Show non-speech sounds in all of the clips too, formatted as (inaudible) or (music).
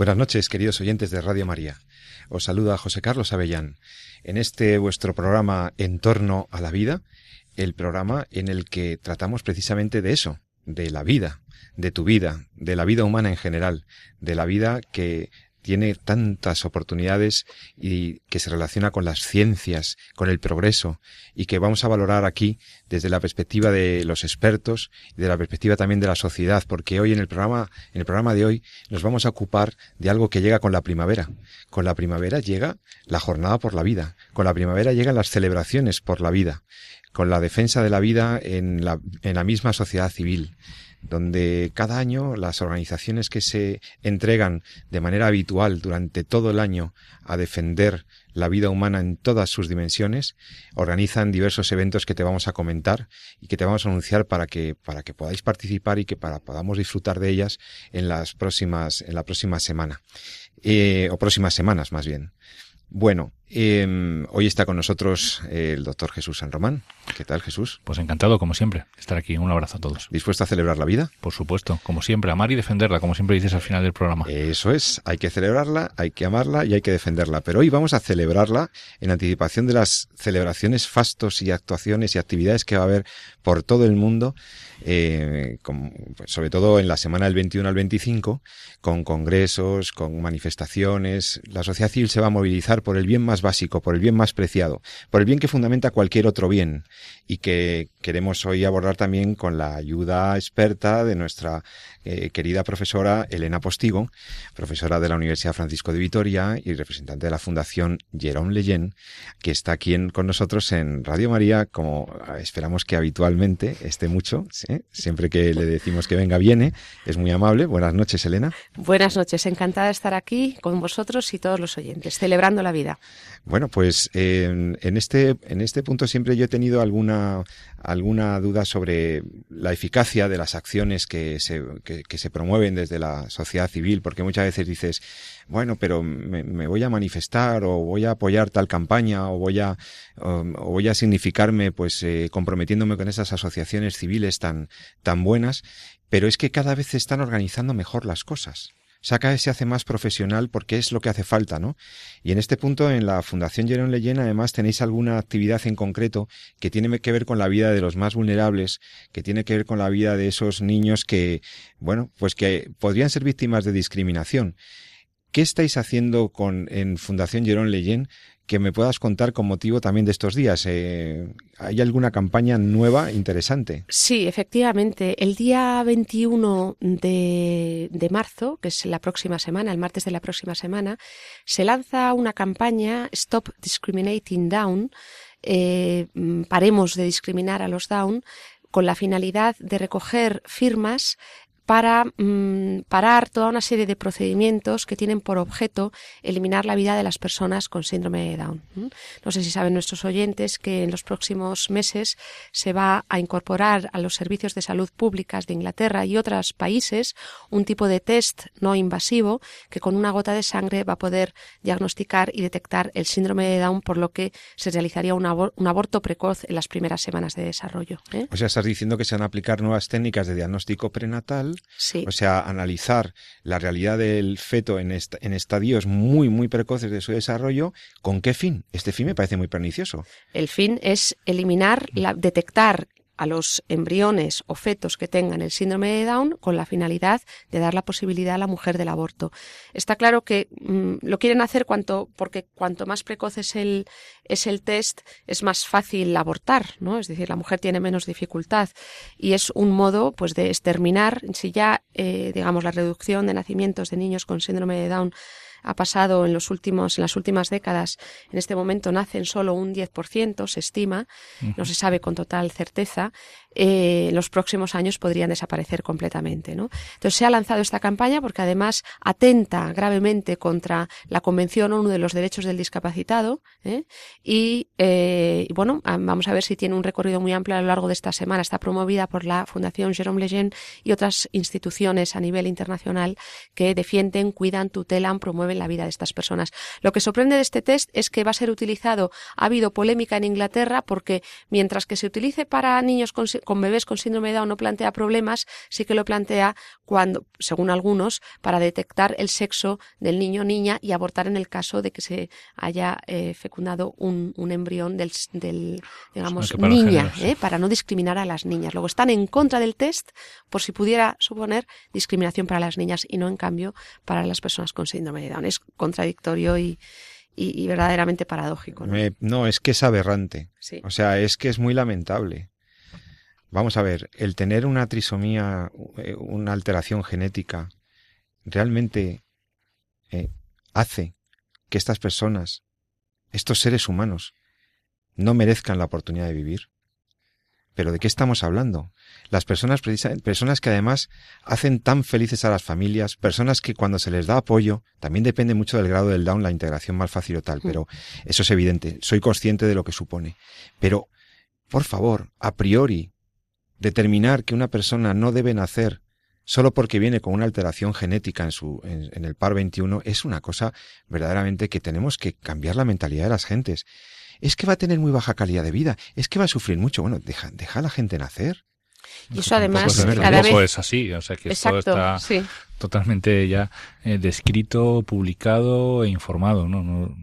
Buenas noches, queridos oyentes de Radio María. Os saluda José Carlos Avellán. En este vuestro programa En torno a la vida, el programa en el que tratamos precisamente de eso, de la vida, de tu vida, de la vida humana en general, de la vida que tiene tantas oportunidades y que se relaciona con las ciencias, con el progreso y que vamos a valorar aquí desde la perspectiva de los expertos y de la perspectiva también de la sociedad, porque hoy en el programa, en el programa de hoy nos vamos a ocupar de algo que llega con la primavera. Con la primavera llega la jornada por la vida, con la primavera llegan las celebraciones por la vida, con la defensa de la vida en la, en la misma sociedad civil donde cada año las organizaciones que se entregan de manera habitual durante todo el año a defender la vida humana en todas sus dimensiones, organizan diversos eventos que te vamos a comentar y que te vamos a anunciar para que, para que podáis participar y que para podamos disfrutar de ellas en las próximas, en la próxima semana, eh, o próximas semanas más bien. Bueno, eh, hoy está con nosotros el doctor Jesús San Román. ¿Qué tal, Jesús? Pues encantado, como siempre, estar aquí. Un abrazo a todos. ¿Dispuesto a celebrar la vida? Por supuesto, como siempre, amar y defenderla, como siempre dices al final del programa. Eso es, hay que celebrarla, hay que amarla y hay que defenderla. Pero hoy vamos a celebrarla en anticipación de las celebraciones, fastos y actuaciones y actividades que va a haber por todo el mundo, eh, con, pues sobre todo en la semana del 21 al 25, con congresos, con manifestaciones. La sociedad civil se va a movilizar por el bien más básico, por el bien más preciado, por el bien que fundamenta cualquier otro bien y que queremos hoy abordar también con la ayuda experta de nuestra eh, querida profesora Elena Postigo, profesora de la Universidad Francisco de Vitoria y representante de la Fundación Jerome Leyen, que está aquí con nosotros en Radio María, como esperamos que habitualmente esté mucho, siempre que le decimos que venga viene, es muy amable. Buenas noches, Elena. Buenas noches, encantada de estar aquí con vosotros y todos los oyentes, celebrando la vida. Bueno, pues eh, en, este, en este punto siempre yo he tenido alguna, alguna duda sobre la eficacia de las acciones que se, que, se promueven desde la sociedad civil, porque muchas veces dices, bueno, pero me, voy a manifestar o voy a apoyar tal campaña o voy a, o, o voy a significarme pues eh, comprometiéndome con esas asociaciones civiles tan, tan buenas, pero es que cada vez se están organizando mejor las cosas. Vez se hace más profesional porque es lo que hace falta, ¿no? Y en este punto, en la Fundación Jerón Leyen, además, tenéis alguna actividad en concreto que tiene que ver con la vida de los más vulnerables, que tiene que ver con la vida de esos niños que, bueno, pues que podrían ser víctimas de discriminación. ¿Qué estáis haciendo con, en Fundación Jerón Leyen que me puedas contar con motivo también de estos días. Eh, ¿Hay alguna campaña nueva interesante? Sí, efectivamente. El día 21 de, de, marzo, que es la próxima semana, el martes de la próxima semana, se lanza una campaña Stop Discriminating Down, eh, paremos de discriminar a los Down, con la finalidad de recoger firmas para mmm, parar toda una serie de procedimientos que tienen por objeto eliminar la vida de las personas con síndrome de Down. No sé si saben nuestros oyentes que en los próximos meses se va a incorporar a los servicios de salud públicas de Inglaterra y otros países un tipo de test no invasivo que con una gota de sangre va a poder diagnosticar y detectar el síndrome de Down, por lo que se realizaría un aborto precoz en las primeras semanas de desarrollo. ¿eh? O sea, estás diciendo que se van a aplicar nuevas técnicas de diagnóstico prenatal Sí. O sea, analizar la realidad del feto en, est en estadios muy, muy precoces de su desarrollo. ¿Con qué fin? Este fin me parece muy pernicioso. El fin es eliminar, la, detectar a los embriones o fetos que tengan el síndrome de Down con la finalidad de dar la posibilidad a la mujer del aborto. Está claro que mmm, lo quieren hacer cuanto, porque cuanto más precoz es el, es el test, es más fácil abortar, ¿no? Es decir, la mujer tiene menos dificultad y es un modo, pues, de exterminar, si ya, eh, digamos, la reducción de nacimientos de niños con síndrome de Down ha pasado en los últimos, en las últimas décadas, en este momento nacen solo un 10%, se estima, no se sabe con total certeza. Eh, los próximos años podrían desaparecer completamente. ¿no? Entonces se ha lanzado esta campaña porque además atenta gravemente contra la Convención ONU de los Derechos del Discapacitado ¿eh? y, eh, bueno, vamos a ver si tiene un recorrido muy amplio a lo largo de esta semana. Está promovida por la Fundación Jerome Lejeune y otras instituciones a nivel internacional que defienden, cuidan, tutelan, promueven la vida de estas personas. Lo que sorprende de este test es que va a ser utilizado, ha habido polémica en Inglaterra porque mientras que se utilice para niños con, con bebés con síndrome de Down no plantea problemas, sí que lo plantea cuando, según algunos, para detectar el sexo del niño o niña y abortar en el caso de que se haya eh, fecundado un, un, embrión del, del digamos, para niña, eh, para no discriminar a las niñas. Luego están en contra del test por si pudiera suponer discriminación para las niñas y no, en cambio, para las personas con síndrome de Down. Es contradictorio y, y, y verdaderamente paradójico. ¿no? Eh, no, es que es aberrante. Sí. O sea, es que es muy lamentable. Vamos a ver, el tener una trisomía, eh, una alteración genética, realmente eh, hace que estas personas, estos seres humanos, no merezcan la oportunidad de vivir. Pero ¿de qué estamos hablando? Las personas, personas que además hacen tan felices a las familias, personas que cuando se les da apoyo, también depende mucho del grado del down, la integración más fácil o tal, pero eso es evidente, soy consciente de lo que supone. Pero, por favor, a priori, determinar que una persona no debe nacer solo porque viene con una alteración genética en, su, en, en, el par 21 es una cosa verdaderamente que tenemos que cambiar la mentalidad de las gentes. Es que va a tener muy baja calidad de vida, es que va a sufrir mucho. Bueno, deja, deja a la gente nacer. Y eso además pues, cada vez... es así, o sea que Exacto, esto está sí. totalmente ya eh, descrito, publicado e informado, ¿no? no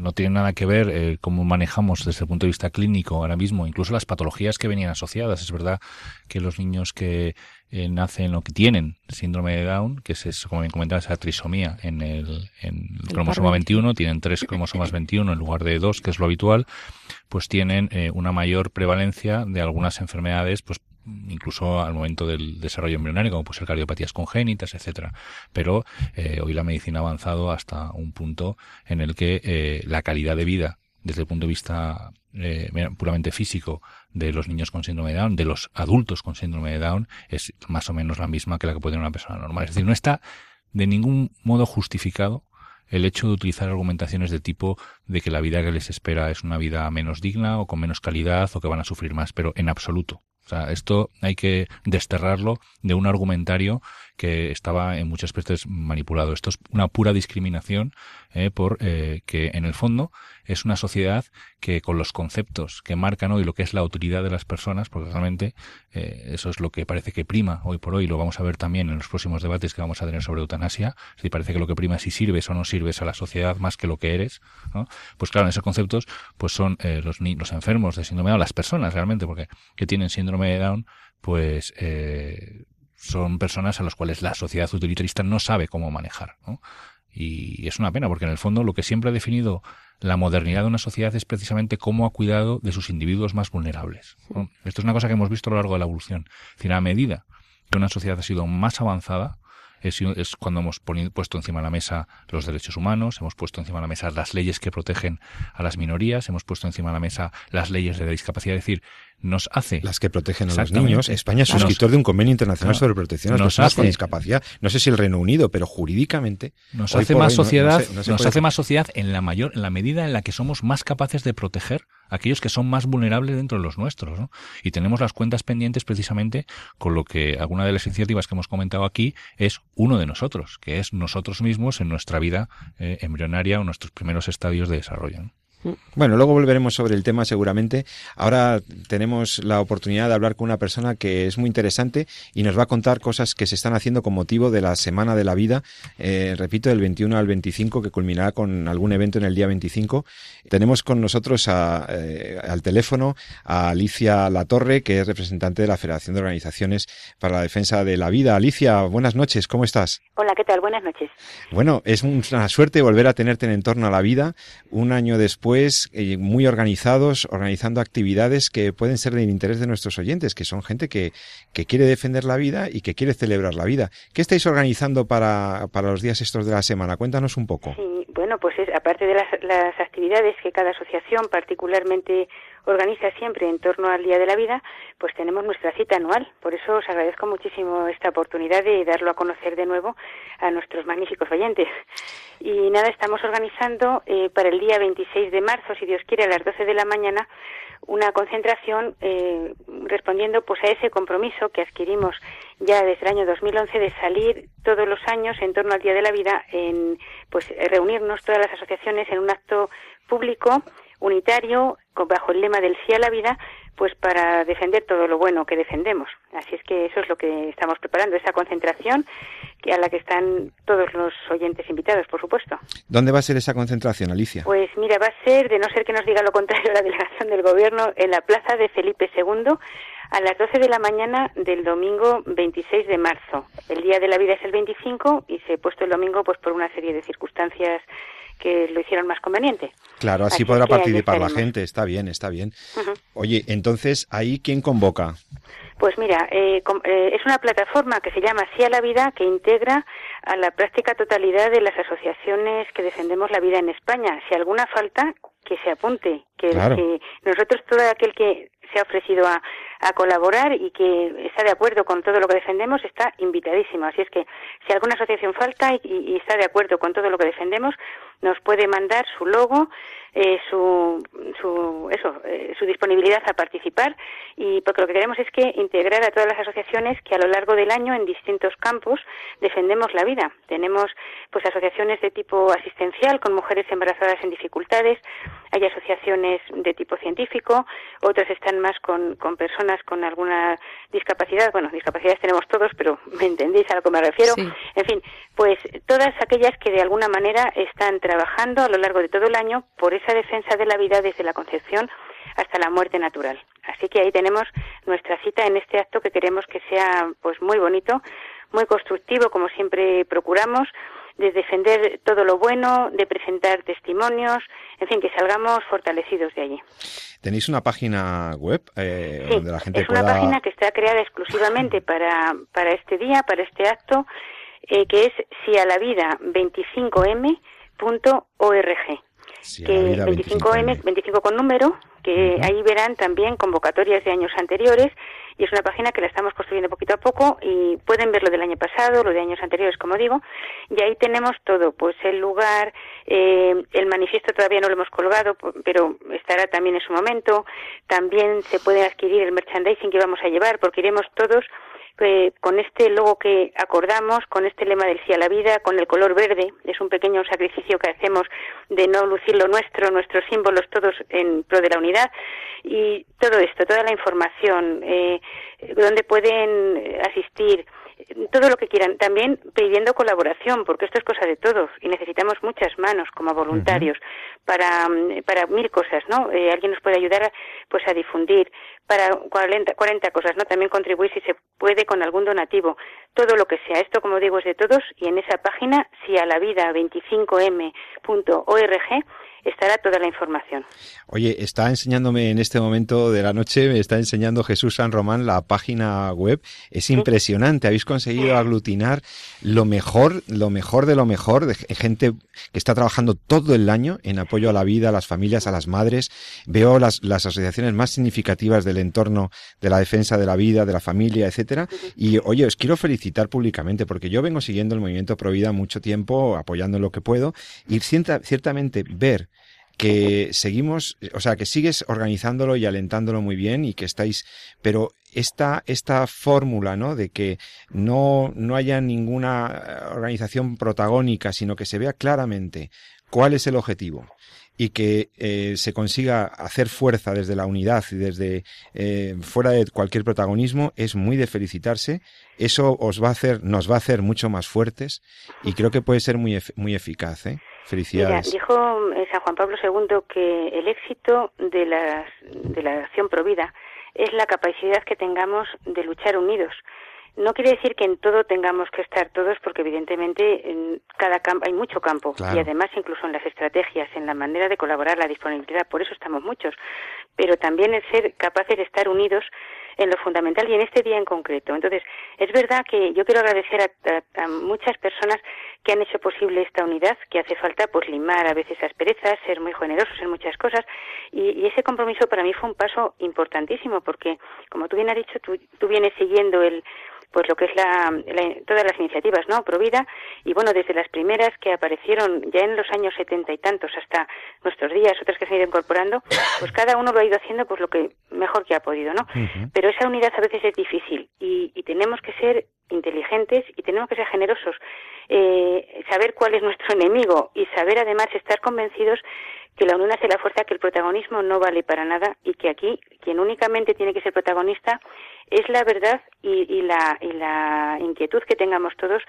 no tiene nada que ver eh, cómo manejamos desde el punto de vista clínico ahora mismo, incluso las patologías que venían asociadas. Es verdad que los niños que eh, nacen o que tienen síndrome de Down, que es, como bien comentaba, esa trisomía en el, en el, el cromosoma 21, tienen tres cromosomas 21 en lugar de dos, que es lo habitual, pues tienen eh, una mayor prevalencia de algunas enfermedades, pues incluso al momento del desarrollo embrionario, como puede ser cardiopatías congénitas, etcétera. Pero eh, hoy la medicina ha avanzado hasta un punto en el que eh, la calidad de vida, desde el punto de vista eh, puramente físico, de los niños con síndrome de Down, de los adultos con síndrome de Down, es más o menos la misma que la que puede tener una persona normal. Es decir, no está de ningún modo justificado el hecho de utilizar argumentaciones de tipo de que la vida que les espera es una vida menos digna o con menos calidad o que van a sufrir más, pero en absoluto. O sea, esto hay que desterrarlo de un argumentario que estaba en muchas veces manipulado. Esto es una pura discriminación eh, por eh, que en el fondo es una sociedad que con los conceptos que marcan hoy lo que es la autoridad de las personas, porque realmente eh, eso es lo que parece que prima hoy por hoy, lo vamos a ver también en los próximos debates que vamos a tener sobre eutanasia, si parece que lo que prima es si sirves o no sirves a la sociedad más que lo que eres, ¿no? pues claro, esos conceptos pues son eh, los, los enfermos de síndrome de Down, las personas realmente, porque que tienen síndrome de Down, pues eh, son personas a las cuales la sociedad utilitarista no sabe cómo manejar. Y es una pena, porque en el fondo lo que siempre ha definido la modernidad de una sociedad es precisamente cómo ha cuidado de sus individuos más vulnerables. ¿no? Esto es una cosa que hemos visto a lo largo de la evolución. Es decir, a medida que una sociedad ha sido más avanzada, es, cuando hemos puesto encima de la mesa los derechos humanos, hemos puesto encima de la mesa las leyes que protegen a las minorías, hemos puesto encima de la mesa las leyes de la discapacidad. Es decir, nos hace. Las que protegen a los niños. España es suscriptor nos, de un convenio internacional sobre protección a las personas hace, con discapacidad. No sé si el Reino Unido, pero jurídicamente. Nos hace más sociedad, no, no se, nos hace más sociedad en la mayor, en la medida en la que somos más capaces de proteger a aquellos que son más vulnerables dentro de los nuestros, ¿no? Y tenemos las cuentas pendientes precisamente con lo que alguna de las iniciativas que hemos comentado aquí es uno de nosotros, que es nosotros mismos en nuestra vida eh, embrionaria o nuestros primeros estadios de desarrollo. ¿No? Bueno, luego volveremos sobre el tema seguramente. Ahora tenemos la oportunidad de hablar con una persona que es muy interesante y nos va a contar cosas que se están haciendo con motivo de la Semana de la Vida, eh, repito, del 21 al 25, que culminará con algún evento en el día 25. Tenemos con nosotros eh, al teléfono a Alicia Latorre, que es representante de la Federación de Organizaciones para la Defensa de la Vida. Alicia, buenas noches, ¿cómo estás? Hola, ¿qué tal? Buenas noches. Bueno, es una suerte volver a tenerte en entorno a la vida un año después eh, muy organizados, organizando actividades que pueden ser del interés de nuestros oyentes, que son gente que, que quiere defender la vida y que quiere celebrar la vida. ¿Qué estáis organizando para, para los días estos de la semana? Cuéntanos un poco. Sí, bueno, pues es, aparte de las, las actividades que cada asociación particularmente organiza siempre en torno al Día de la Vida, pues tenemos nuestra cita anual. Por eso os agradezco muchísimo esta oportunidad de darlo a conocer de nuevo a nuestros magníficos oyentes. Y nada, estamos organizando eh, para el día 26 de marzo, si Dios quiere, a las 12 de la mañana, una concentración eh, respondiendo pues a ese compromiso que adquirimos ya desde el año 2011 de salir todos los años en torno al Día de la Vida en pues reunirnos todas las asociaciones en un acto público unitario bajo el lema del sí a la vida pues para defender todo lo bueno que defendemos. Así es que eso es lo que estamos preparando, esa concentración a la que están todos los oyentes invitados, por supuesto. ¿Dónde va a ser esa concentración, Alicia? Pues mira, va a ser, de no ser que nos diga lo contrario la delegación del Gobierno, en la plaza de Felipe II a las 12 de la mañana del domingo 26 de marzo. El Día de la Vida es el 25 y se ha puesto el domingo pues por una serie de circunstancias que lo hicieron más conveniente. Claro, así, podrá participar la gente, está bien, está bien. Oye, entonces, ¿ahí quién convoca? Pues mira, eh, eh, es una plataforma que se llama Sí a la Vida que integra a la práctica totalidad de las asociaciones que defendemos la vida en España. Si alguna falta, que se apunte, que, que nosotros todo aquel que se ha ofrecido a, a colaborar y que está de acuerdo con todo lo que defendemos está invitadísimo. Así es que si alguna asociación falta y, está de acuerdo con todo lo que defendemos, nos puede mandar su logo, eh, su, su, eso, eh, su disponibilidad a participar y porque lo que queremos es que integrar a todas las asociaciones que a lo largo del año en distintos campos defendemos la vida. Tenemos pues asociaciones de tipo asistencial con mujeres embarazadas en dificultades, hay asociaciones de tipo científico, otras están más con, con personas con alguna discapacidad, bueno, discapacidades tenemos todos, pero (laughs) me entendéis a lo que me refiero. En fin, pues todas aquellas que de alguna manera están trabajando a lo largo de todo el año por esa defensa de la vida desde la concepción hasta la muerte natural. Así que ahí tenemos nuestra cita en este acto que queremos que sea pues muy bonito, muy constructivo como siempre procuramos de defender todo lo bueno, de presentar testimonios, en fin, que salgamos fortalecidos de allí. ¿Tenéis una página web eh, donde la gente es una página que está creada exclusivamente (laughs) para, para este día, para este acto, eh, que es sialavida25m.org. que 25M, 25 con número, que ahí verán también convocatorias de años anteriores y es una página que la estamos construyendo poquito a poco y pueden ver lo del año pasado, lo de años anteriores, como digo, y ahí tenemos todo, pues el lugar, eh, el manifiesto todavía no lo hemos colgado, pero estará también en su momento, también se puede adquirir el merchandising que vamos a llevar, porque iremos todos con este logo que acordamos, con este lema del sí a la vida, con el color verde, es un pequeño sacrificio que hacemos de no lucir lo nuestro, nuestros símbolos todos en pro de la unidad. Y todo esto, toda la información, eh, donde pueden asistir, todo lo que quieran, también pidiendo colaboración, porque esto es cosa de todos y necesitamos muchas manos como voluntarios para, para mil cosas, ¿no? Eh, alguien nos puede ayudar pues a difundir para 40, 40 cosas, ¿no? También contribuir si se puede con algún donativo, todo lo que sea. Esto, como digo, es de todos y en esa página, si a la vida 25m.org, estará toda la información. Oye, está enseñándome en este momento de la noche, me está enseñando Jesús San Román la página web. Es impresionante, habéis conseguido aglutinar lo mejor, lo mejor de lo mejor, de gente que está trabajando todo el año en apoyo a la vida, a las familias, a las madres. Veo las, las asociaciones más significativas del entorno de la defensa de la vida, de la familia, etcétera. Y oye, os quiero felicitar públicamente porque yo vengo siguiendo el movimiento Provida mucho tiempo, apoyando lo que puedo, y ciertamente ver que seguimos, o sea, que sigues organizándolo y alentándolo muy bien y que estáis, pero esta, esta fórmula, ¿no? De que no, no haya ninguna organización protagónica, sino que se vea claramente cuál es el objetivo y que eh, se consiga hacer fuerza desde la unidad y desde eh, fuera de cualquier protagonismo es muy de felicitarse. Eso os va a hacer, nos va a hacer mucho más fuertes y creo que puede ser muy, muy eficaz. ¿eh? Felicidades. dijo eh, San Juan Pablo II que el éxito de la, de la acción provida es la capacidad que tengamos de luchar unidos. No quiere decir que en todo tengamos que estar todos, porque evidentemente en cada campo hay mucho campo y además incluso en las estrategias, en la manera de colaborar, la disponibilidad, por eso estamos muchos. Pero también el ser capaces de estar unidos en lo fundamental y en este día en concreto. Entonces, es verdad que yo quiero agradecer a, muchas personas que han hecho posible esta unidad, que hace falta pues limar a veces asperezas, ser muy generosos en muchas cosas y, ese compromiso para mí fue un paso importantísimo porque, como tú bien has dicho, tú vienes siguiendo el pues lo que es la, todas las iniciativas, ¿no? Provida y bueno, desde las primeras que aparecieron ya en los años setenta y tantos hasta nuestros días, otras que se han ido incorporando, pues cada uno lo ha ido haciendo pues lo que mejor que ha podido, ¿no? Pero esa unidad a veces es difícil y, y tenemos que ser inteligentes y tenemos que ser generosos, eh, saber cuál es nuestro (laughs) enemigo y saber además estar convencidos que la unión hace la fuerza, que el protagonismo no vale para nada y que aquí quien únicamente tiene que ser protagonista es la verdad y, la, y la inquietud que tengamos todos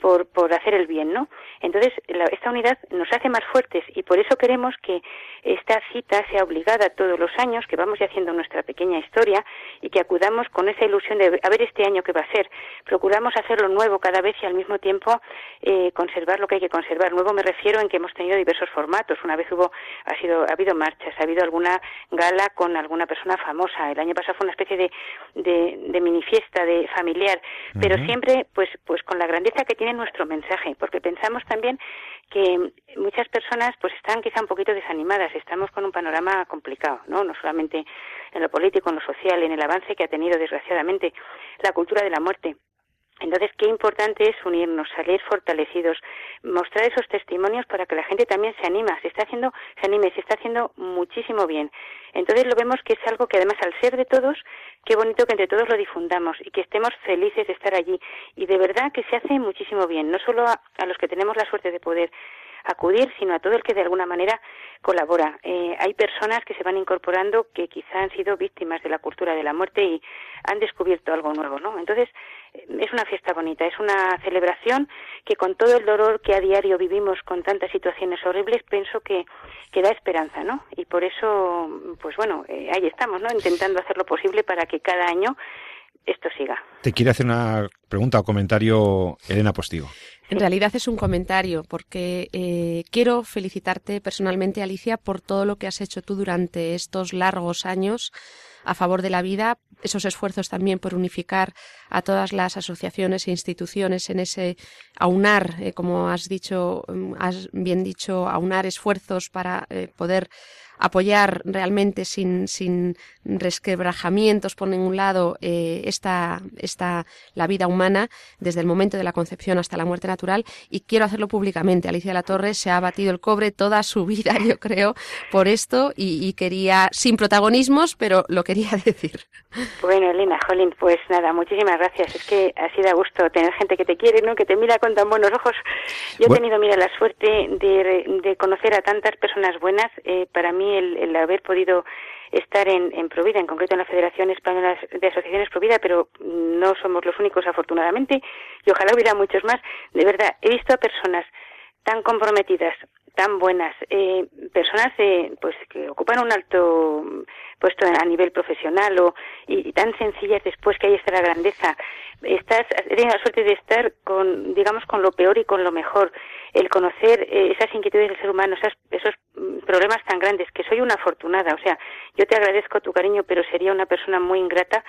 por, por hacer el bien, ¿no? Entonces, esta unidad nos hace más fuertes y por eso queremos que esta cita sea obligada todos los años, que vamos haciendo nuestra pequeña historia y que acudamos con esa ilusión de a ver este año qué va a ser. Procuramos hacerlo nuevo cada vez y al mismo tiempo eh, conservar lo que hay que conservar. Nuevo me refiero en que hemos tenido diversos formatos. Una vez hubo, ha sido, ha habido marchas, ha habido alguna gala con alguna persona famosa. El año pasado fue una especie de, de, de mini fiesta de familiar, pero siempre pues, pues con la grandeza que tiene nuestro mensaje, porque pensamos también que muchas personas pues están quizá un poquito desanimadas, estamos con un panorama complicado, ¿no? No solamente en lo político, en lo social, en el avance que ha tenido desgraciadamente la cultura de la muerte, entonces, qué importante es unirnos, salir fortalecidos, mostrar esos testimonios para que la gente también se anima, se está haciendo, se anime, se está haciendo muchísimo bien. Entonces lo vemos que es algo que además al ser de todos, qué bonito que entre todos lo difundamos y que estemos felices de estar allí. Y de verdad que se hace muchísimo bien, no solo a, a los que tenemos la suerte de poder acudir, sino a todo el que de alguna manera colabora. Eh, hay personas que se van incorporando que quizá han sido víctimas de la cultura de la muerte y han descubierto algo nuevo, ¿no? Entonces, eh, es una fiesta bonita, es una celebración que con todo el dolor que a diario vivimos con tantas situaciones horribles, pienso que, que da esperanza, ¿no? Y por eso, pues bueno, eh, ahí estamos, ¿no? Intentando hacer lo posible para que cada año esto siga. Te quiere hacer una pregunta o comentario Elena Postigo. En realidad es un comentario, porque eh, quiero felicitarte personalmente, Alicia, por todo lo que has hecho tú durante estos largos años a favor de la vida, esos esfuerzos también por unificar a todas las asociaciones e instituciones en ese aunar, eh, como has dicho, mm, has bien dicho, aunar esfuerzos para eh, poder apoyar realmente sin, sin resquebrajamientos por ningún lado eh, esta, esta, la vida humana desde el momento de la concepción hasta la muerte natural y quiero hacerlo públicamente. Alicia de la Torre se ha batido el cobre toda su (laughs) vida, yo creo, por esto y, quería, sin protagonismos, pero lo quería (laughs) decir. Bueno, Elena, Jolín, pues nada, muchísimas gracias. Es que ha sido a gusto tener gente que te quiere, ¿no? que te mira con tan buenos ojos. Yo he tenido, mira, la suerte de, de conocer a tantas personas buenas. Eh, para mí el, haber podido estar en, en, Provida, en concreto en la Federación Española de Asociaciones Provida, pero no somos los únicos afortunadamente y ojalá hubiera muchos más. De verdad, he visto a personas tan comprometidas, tan buenas, eh, personas pues que ocupan un alto puesto a nivel profesional o y, tan sencillas después que ahí está la grandeza. Estás, he tenido la suerte de estar con, digamos, con lo peor y con lo mejor. El conocer eh, esas inquietudes del ser humano, esas, esos mm, problemas tan grandes, que soy una afortunada. O sea, yo te agradezco tu cariño, pero sería una persona muy ingrata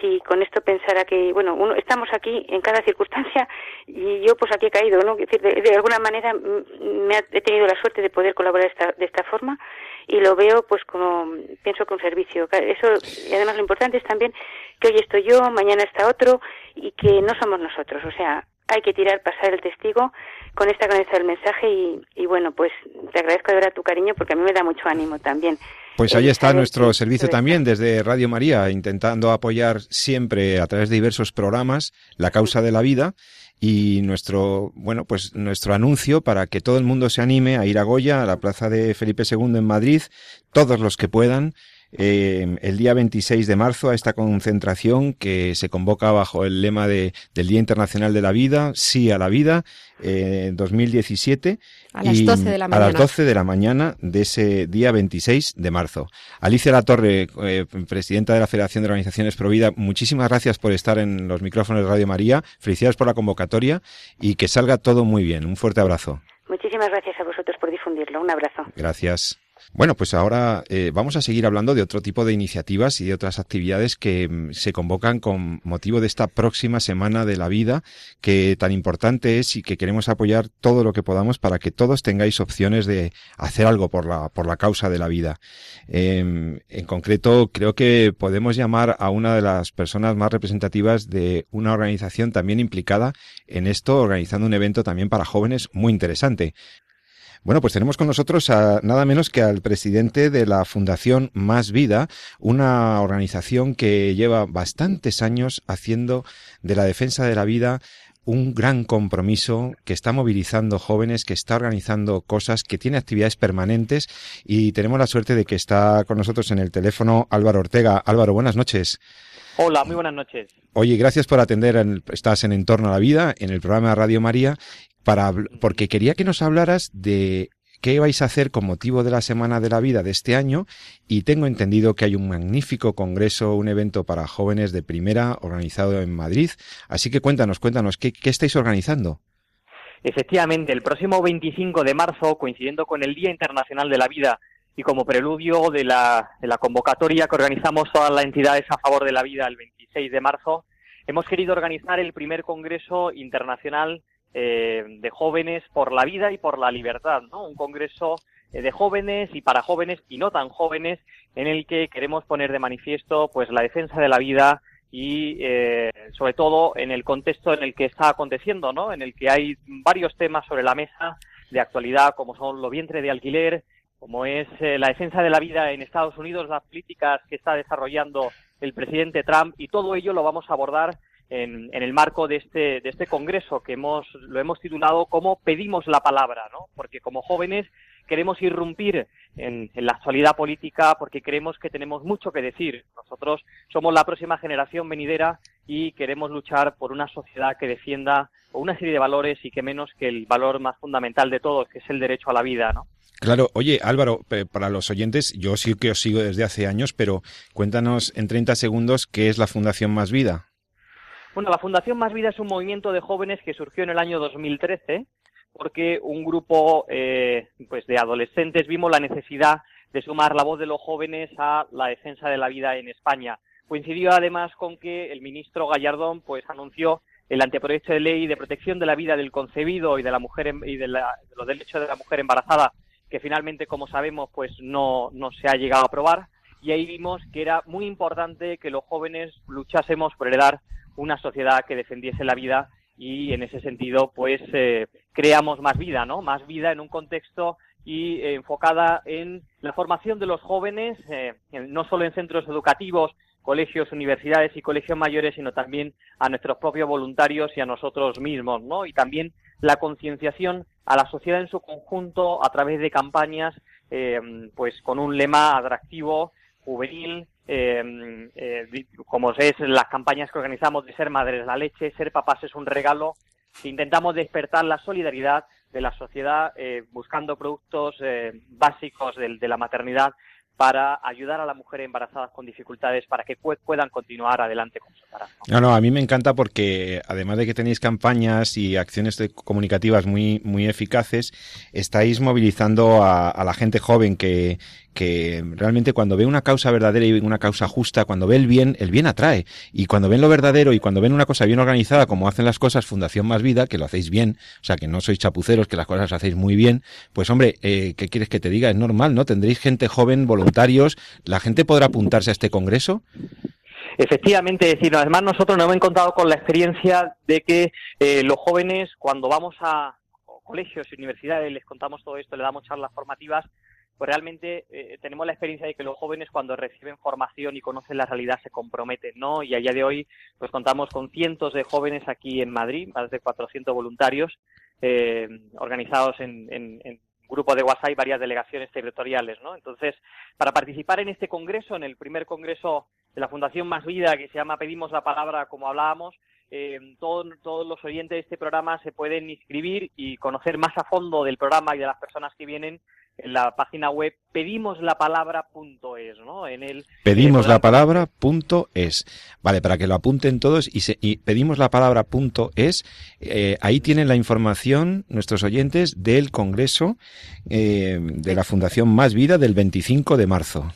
si con esto pensara que, bueno, uno, estamos aquí en cada circunstancia y yo pues aquí he caído, ¿no? decir, de, alguna manera me he tenido la suerte de poder colaborar esta, de esta forma y lo veo pues como, pienso que un servicio. Eso, y además lo importante es también que hoy estoy yo, mañana está otro y que no somos nosotros, o sea, hay que tirar, pasar el testigo con esta grandeza del mensaje y, y bueno, pues te agradezco de verdad tu cariño porque a mí me da mucho ánimo también. Pues ahí está nuestro servicio también desde Radio María, intentando apoyar siempre a través de diversos programas la causa de la vida y nuestro, bueno, pues nuestro anuncio para que todo el mundo se anime a ir a Goya, a la plaza de Felipe II en Madrid, todos los que puedan, eh, el día 26 de marzo a esta concentración que se convoca bajo el lema de, del Día Internacional de la Vida, sí a la vida, eh, 2017. A las 12 de la mañana. A las 12 de la mañana de ese día 26 de marzo. Alicia La Torre, eh, presidenta de la Federación de Organizaciones Provida, muchísimas gracias por estar en los micrófonos de Radio María. Felicidades por la convocatoria y que salga todo muy bien. Un fuerte abrazo. Muchísimas gracias a vosotros por difundirlo. Un abrazo. Gracias. Bueno, pues ahora eh, vamos a seguir hablando de otro tipo de iniciativas y de otras actividades que mm, se convocan con motivo de esta próxima Semana de la Vida, que tan importante es y que queremos apoyar todo lo que podamos para que todos tengáis opciones de hacer algo por la, por la causa de la vida. Em, en concreto, creo que podemos llamar a una de las personas más representativas de una organización también implicada en esto, organizando un evento también para jóvenes muy interesante. Bueno, pues tenemos con nosotros a nada menos que al presidente de la Fundación Más Vida, una organización que lleva bastantes años haciendo de la defensa de la vida un gran compromiso que está movilizando jóvenes, que está organizando cosas, que tiene actividades permanentes y tenemos la suerte de que está con nosotros en el teléfono Álvaro Ortega. Álvaro, buenas noches. Hola, muy buenas noches. Oye, gracias por atender. estás en Entorno a la Vida, en el programa de Radio María, para, porque quería que nos hablaras de qué vais a hacer con motivo de la Semana de la Vida de este año y tengo entendido que hay un magnífico congreso, un evento para jóvenes de primera organizado en Madrid. Así que cuéntanos, cuéntanos, ¿qué, estáis organizando? Efectivamente, el próximo 25 de marzo, coincidiendo con el Día Internacional de la Vida y como preludio de la, de la convocatoria que organizamos todas las entidades a favor de la vida el 26 de marzo, hemos querido organizar el primer Congreso Internacional eh, de jóvenes por la vida y por la libertad, ¿no? Un congreso eh, de jóvenes y para jóvenes y no tan jóvenes en el que queremos poner de manifiesto pues la defensa de la vida y eh, sobre todo en el contexto en el que está aconteciendo, ¿no? En el que hay varios temas sobre la mesa de actualidad como son los vientres de alquiler, como es la defensa de la vida en Estados Unidos, las políticas que está desarrollando el presidente Trump y todo ello lo vamos a abordar en, el marco de este, de este congreso que hemos, lo hemos titulado como pedimos la palabra, ¿no? Porque como jóvenes queremos irrumpir en, la actualidad política porque creemos que tenemos mucho que decir. Nosotros somos la próxima generación venidera y queremos luchar por una sociedad que defienda una serie de valores y que menos que el valor más fundamental de todos, que es el derecho a la vida, ¿no? Claro, oye Álvaro, para los oyentes, yo sí que os sigo desde hace años, pero cuéntanos en 30 segundos qué es la Fundación Más Vida. Bueno, la Fundación Más Vida es un movimiento de jóvenes que surgió en el año 2013 porque un grupo eh, pues de adolescentes vimos la necesidad de sumar la voz de los jóvenes a la defensa de la vida en España. Coincidió además con que el ministro Gallardón pues anunció el anteproyecto de ley de protección de la vida del concebido y de la mujer y de, los derechos de la mujer embarazada que finalmente como sabemos pues no, no se ha llegado a aprobar y ahí vimos que era muy importante que los jóvenes luchásemos por heredar una sociedad que defendiese la vida y en ese sentido pues eh, creamos más vida, ¿no? Más vida en un contexto y eh, enfocada en la formación de los jóvenes, eh, no solo en centros educativos, colegios, universidades y colegios mayores, sino también a nuestros propios voluntarios y a nosotros mismos, ¿no? Y también la concienciación a la sociedad en su conjunto a través de campañas, pues con un lema atractivo, juvenil, eh, eh, como es las campañas que organizamos de ser madres la leche, ser papás es un regalo, intentamos despertar la solidaridad de la sociedad eh, buscando productos eh, básicos de, la maternidad para ayudar a las mujeres embarazadas con dificultades para que puedan continuar adelante con su embarazo. No, no, a mí me encanta porque además de que tenéis campañas y acciones comunicativas muy, muy eficaces, estáis movilizando a, la gente joven que, que realmente cuando ve una causa verdadera y una causa justa, cuando ve el bien, el bien atrae. Y cuando ven lo verdadero y cuando ven una cosa bien organizada, como hacen las cosas Fundación Más Vida, que lo hacéis bien, o sea, que no sois chapuceros, que las cosas las hacéis muy bien, pues hombre, eh, ¿qué quieres que te diga? Es normal, ¿no? Tendréis gente joven, voluntarios, ¿la gente podrá apuntarse a este congreso? Efectivamente, decir, además nosotros nos hemos encontrado con la experiencia de que eh, los jóvenes, cuando vamos a colegios y universidades, les contamos todo esto, le damos charlas formativas, pues realmente eh, tenemos la experiencia de que los jóvenes cuando reciben formación y conocen la realidad se comprometen, ¿no? Y a día de hoy pues contamos con cientos de jóvenes aquí en Madrid, más de 400 voluntarios eh, organizados en, en grupo de WhatsApp y varias delegaciones territoriales, ¿no? Entonces, para participar en este congreso, en el primer congreso de la Fundación Más Vida, que se llama Pedimos la Palabra, como hablábamos, eh, todos, todos los oyentes de este programa se pueden inscribir y conocer más a fondo del programa y de las personas que vienen en la página web pedimoslapalabra.es, ¿no? En el pedimoslapalabra.es. Vale, para que lo apunten todos y, se, y pedimoslapalabra.es, eh, ahí tienen la información nuestros oyentes del congreso eh, de la Fundación Más Vida del 25 de marzo.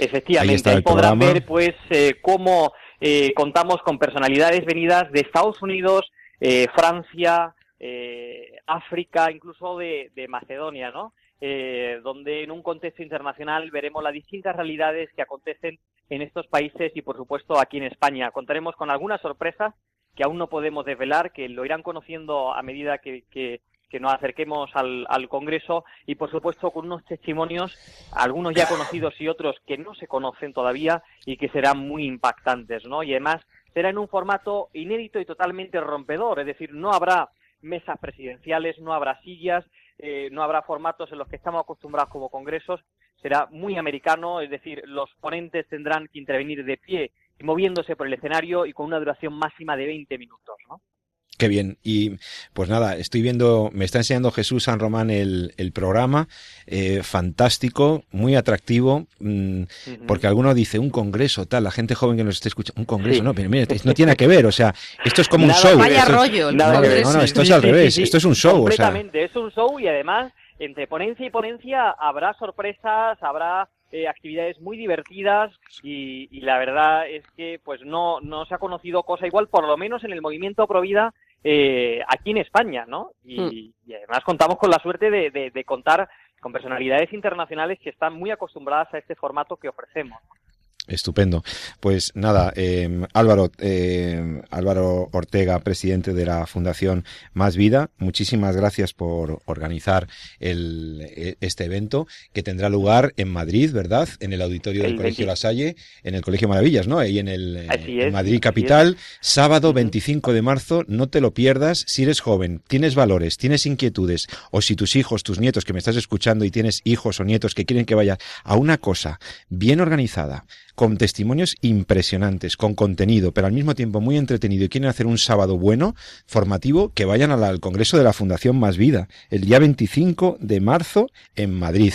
Efectivamente, ahí, podrán ver pues eh, cómo eh, contamos con personalidades venidas de Estados Unidos, eh, Francia, África, incluso de, de Macedonia, ¿no? Eh, donde en un contexto internacional veremos las distintas realidades que acontecen en estos países y, por supuesto, aquí en España. Contaremos con algunas sorpresas que aún no podemos desvelar, que lo irán conociendo a medida que, que, que nos acerquemos al, al, Congreso y, por supuesto, con unos testimonios, algunos ya conocidos y otros que no se conocen todavía y que serán muy impactantes, ¿no? Y además será en un formato inédito y totalmente rompedor, es decir, no habrá mesas presidenciales, no habrá sillas, eh, no habrá formatos en los que estamos acostumbrados como congresos, será muy americano, es decir, los ponentes tendrán que intervenir de pie y moviéndose por el escenario y con una duración máxima de 20 minutos, ¿no? Qué bien. Y pues nada, estoy viendo, me está enseñando Jesús San Román el, el programa, eh, fantástico, muy atractivo, mmm, uh -huh. porque alguno dice un congreso, tal, la gente joven que nos esté escuchando, un congreso, sí. no, pero mira, no tiene que ver, o sea, esto es como nada, un show. Vaya esto rollo. Es, no, no, no, esto es al revés, esto es un show. Completamente, o sea. es un show y además, entre ponencia y ponencia habrá sorpresas, habrá eh, actividades muy divertidas y, y, la verdad es que pues no, no se ha conocido cosa igual, por lo menos en el movimiento Provida eh, aquí en España, ¿no? Y, mm. y, además contamos con la suerte de, de, de, contar con personalidades internacionales que están muy acostumbradas a este formato que ofrecemos. Estupendo. Pues nada, eh, Álvaro, eh, Álvaro Ortega, presidente de la Fundación Más Vida, muchísimas gracias por organizar el, e, este evento que tendrá lugar en Madrid, ¿verdad? En el auditorio del el Colegio 20... La Salle, en el Colegio Maravillas, ¿no? Ahí en el en Madrid Capital, sábado 25 de marzo, no te lo pierdas. Si eres joven, tienes valores, tienes inquietudes, o si tus hijos, tus nietos que me estás escuchando y tienes hijos o nietos que quieren que vayas a una cosa bien organizada, con testimonios impresionantes, con contenido, pero al mismo tiempo muy entretenido y quieren hacer un sábado bueno, formativo, que vayan al Congreso de la Fundación Más Vida, el día 25 de marzo en Madrid.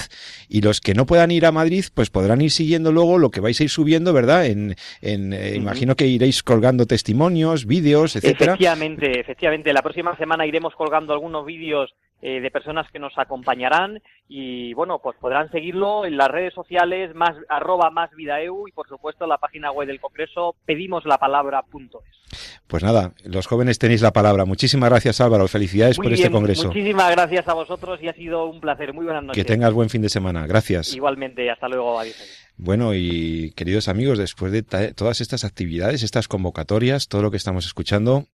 Y los que no puedan ir a Madrid, pues podrán ir siguiendo luego lo que vais a ir subiendo, ¿verdad? En, en eh, uh -huh. imagino que iréis colgando testimonios, vídeos, etcétera. Efectivamente, efectivamente. La próxima semana iremos colgando algunos vídeos eh, de personas que nos acompañarán y bueno, pues podrán seguirlo en las redes sociales más arroba más vida EU y por supuesto la página web del Congreso pedimos la palabra.es. Pues nada, los jóvenes tenéis la palabra. Muchísimas gracias Álvaro, felicidades Muy por bien, este Congreso. Muchísimas gracias a vosotros y ha sido un placer. Muy buenas noches. Que tengas buen fin de semana. Gracias. Igualmente, hasta luego. Adiós. Bueno, y queridos amigos, después de todas estas actividades, estas convocatorias, todo lo que estamos escuchando,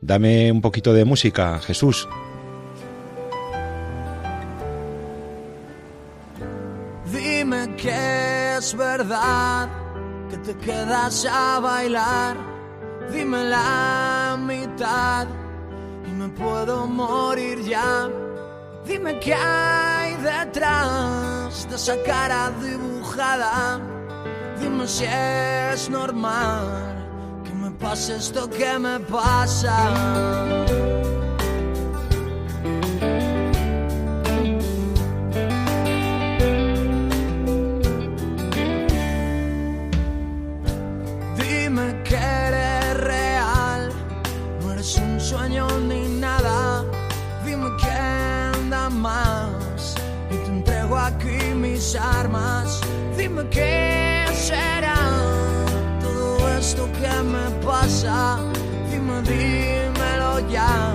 dame un poquito de música, Jesús. Es verdad que te quedas a bailar. Dime la mitad y me puedo morir ya. Dime qué hay detrás de esa cara dibujada. Dime si es normal que me pase esto que me pasa. Entrego aquí mis armas. Dime qué será todo esto que me pasa. Dime, dímelo ya,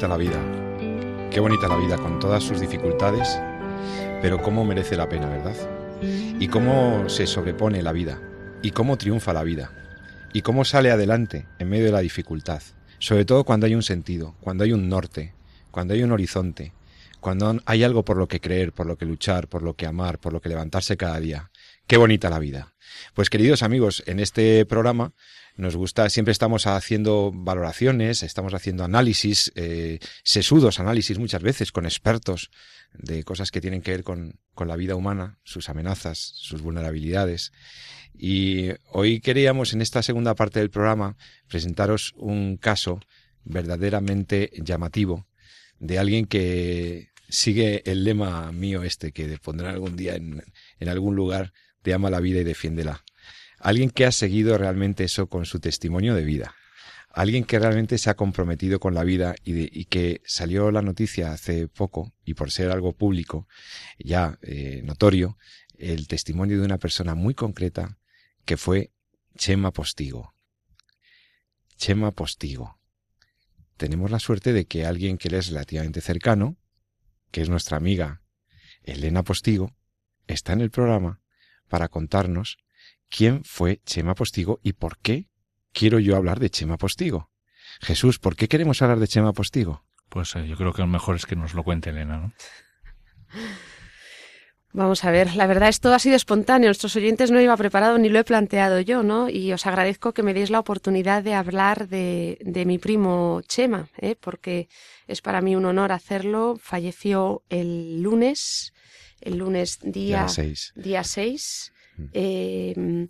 bonita la vida. Qué bonita la vida con todas sus dificultades, pero cómo merece la pena, ¿verdad? Y cómo se sobrepone la vida, y cómo triunfa la vida, y cómo sale adelante en medio de la dificultad, sobre todo cuando hay un sentido, cuando hay un norte, cuando hay un horizonte, cuando hay algo por lo que creer, por lo que luchar, por lo que amar, por lo que levantarse cada día. Qué bonita la vida. Pues queridos amigos, en este programa nos gusta, siempre estamos haciendo valoraciones, estamos haciendo análisis, eh, sesudos análisis muchas veces con expertos de cosas que tienen que ver con, con la vida humana, sus amenazas, sus vulnerabilidades. Y hoy queríamos en esta segunda parte del programa presentaros un caso verdaderamente llamativo de alguien que sigue el lema mío este que pondré algún día en, en algún lugar de ama la vida y defiéndela. Alguien que ha seguido realmente eso con su testimonio de vida. Alguien que realmente se ha comprometido con la vida y, que salió la noticia hace poco, y por ser algo público, ya eh, notorio, el testimonio de una persona muy concreta que fue Chema Postigo. Chema Postigo. Tenemos la suerte de que alguien que le es relativamente cercano, que es nuestra amiga Elena Postigo, está en el programa para contarnos quién fue Chema Postigo y por qué quiero yo hablar de Chema Postigo. Jesús, ¿por qué queremos hablar de Chema Postigo? Pues eh, yo creo que lo mejor es que nos lo cuente Elena, ¿no? (laughs) Vamos a ver, la verdad esto ha sido espontáneo, nuestros oyentes no iba preparado ni lo he planteado yo, ¿no? Y os agradezco que me deis la oportunidad de hablar de, de mi primo Chema, ¿eh? porque es para mí un honor hacerlo. Falleció el lunes, el lunes día, día 6, eh,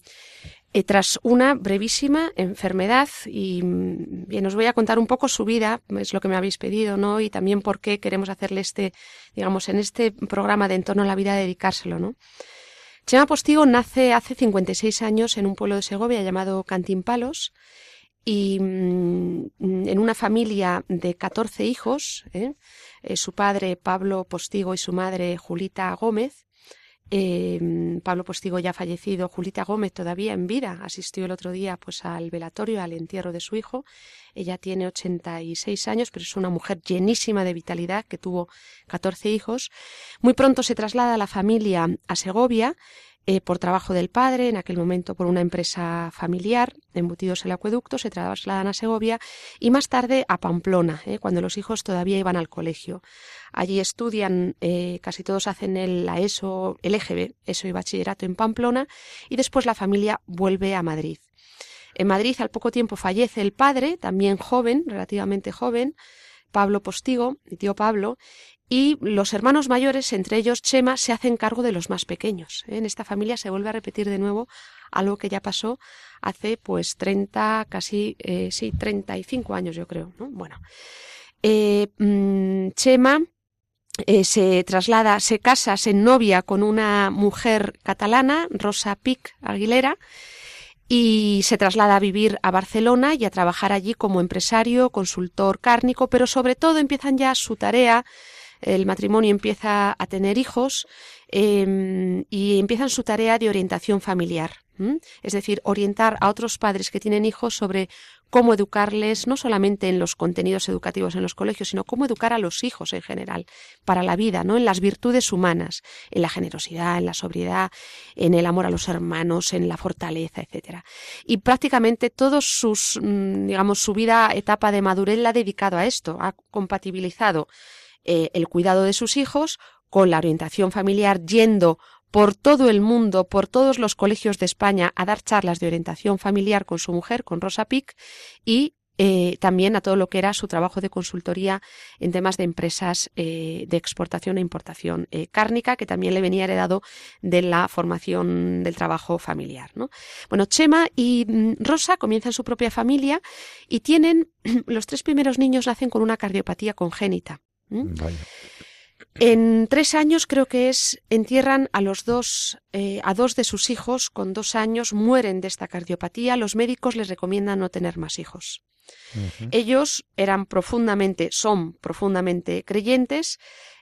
eh, tras una brevísima enfermedad. Y mm, bien, os voy a contar un poco su vida, es lo que me habéis pedido, ¿no? Y también por qué queremos hacerle este, digamos, en este programa de En torno a la vida, dedicárselo, ¿no? Chema Postigo nace hace 56 años en un pueblo de Segovia llamado Cantimpalos y mm, en una familia de 14 hijos, ¿eh? Eh, su padre Pablo Postigo y su madre Julita Gómez. Eh, Pablo Postigo ya fallecido, Julita Gómez todavía en vida, asistió el otro día pues al velatorio, al entierro de su hijo. Ella tiene 86 años, pero es una mujer llenísima de vitalidad que tuvo 14 hijos. Muy pronto se traslada la familia a Segovia eh, por trabajo del padre, en aquel momento por una empresa familiar, embutidos el acueducto, se trasladan a Segovia y más tarde a Pamplona, eh, cuando los hijos todavía iban al colegio. Allí estudian, eh, casi todos hacen el, la ESO, el EGB, ESO y bachillerato en Pamplona, y después la familia vuelve a Madrid. En Madrid al poco tiempo fallece el padre, también joven, relativamente joven, Pablo Postigo, mi tío Pablo, y los hermanos mayores, entre ellos Chema, se hacen cargo de los más pequeños. ¿eh? En esta familia se vuelve a repetir de nuevo algo que ya pasó hace pues 30, casi, eh, sí, 35 años yo creo. ¿no? Bueno, eh, mm, Chema eh, se traslada, se casa, se novia con una mujer catalana, Rosa Pic Aguilera, y se traslada a vivir a Barcelona y a trabajar allí como empresario, consultor cárnico, pero sobre todo empiezan ya su tarea, el matrimonio empieza a tener hijos eh, y empiezan su tarea de orientación familiar. Es decir, orientar a otros padres que tienen hijos sobre cómo educarles, no solamente en los contenidos educativos en los colegios, sino cómo educar a los hijos en general, para la vida, ¿no? En las virtudes humanas, en la generosidad, en la sobriedad, en el amor a los hermanos, en la fortaleza, etcétera. Y prácticamente todos sus, mm, digamos, su vida, etapa de madurez la ha dedicado a esto, ha compatibilizado eh, el cuidado de sus hijos con la orientación familiar yendo por todo el mundo, por todos los colegios de España, a dar charlas de orientación familiar con su mujer, con Rosa Pic, y eh, también a todo lo que era su trabajo de consultoría en temas de empresas eh, de exportación e importación cárnica, que también le venía heredado de la formación del trabajo familiar. ¿no? Bueno, Chema y mm, Rosa comienzan su propia familia y tienen, (clears throat) los tres primeros niños nacen con una cardiopatía congénita. En tres años creo que es entierran a los dos eh, a dos de sus hijos con dos años mueren de esta cardiopatía. Los médicos les recomiendan no tener más hijos. Ellos eran profundamente son profundamente creyentes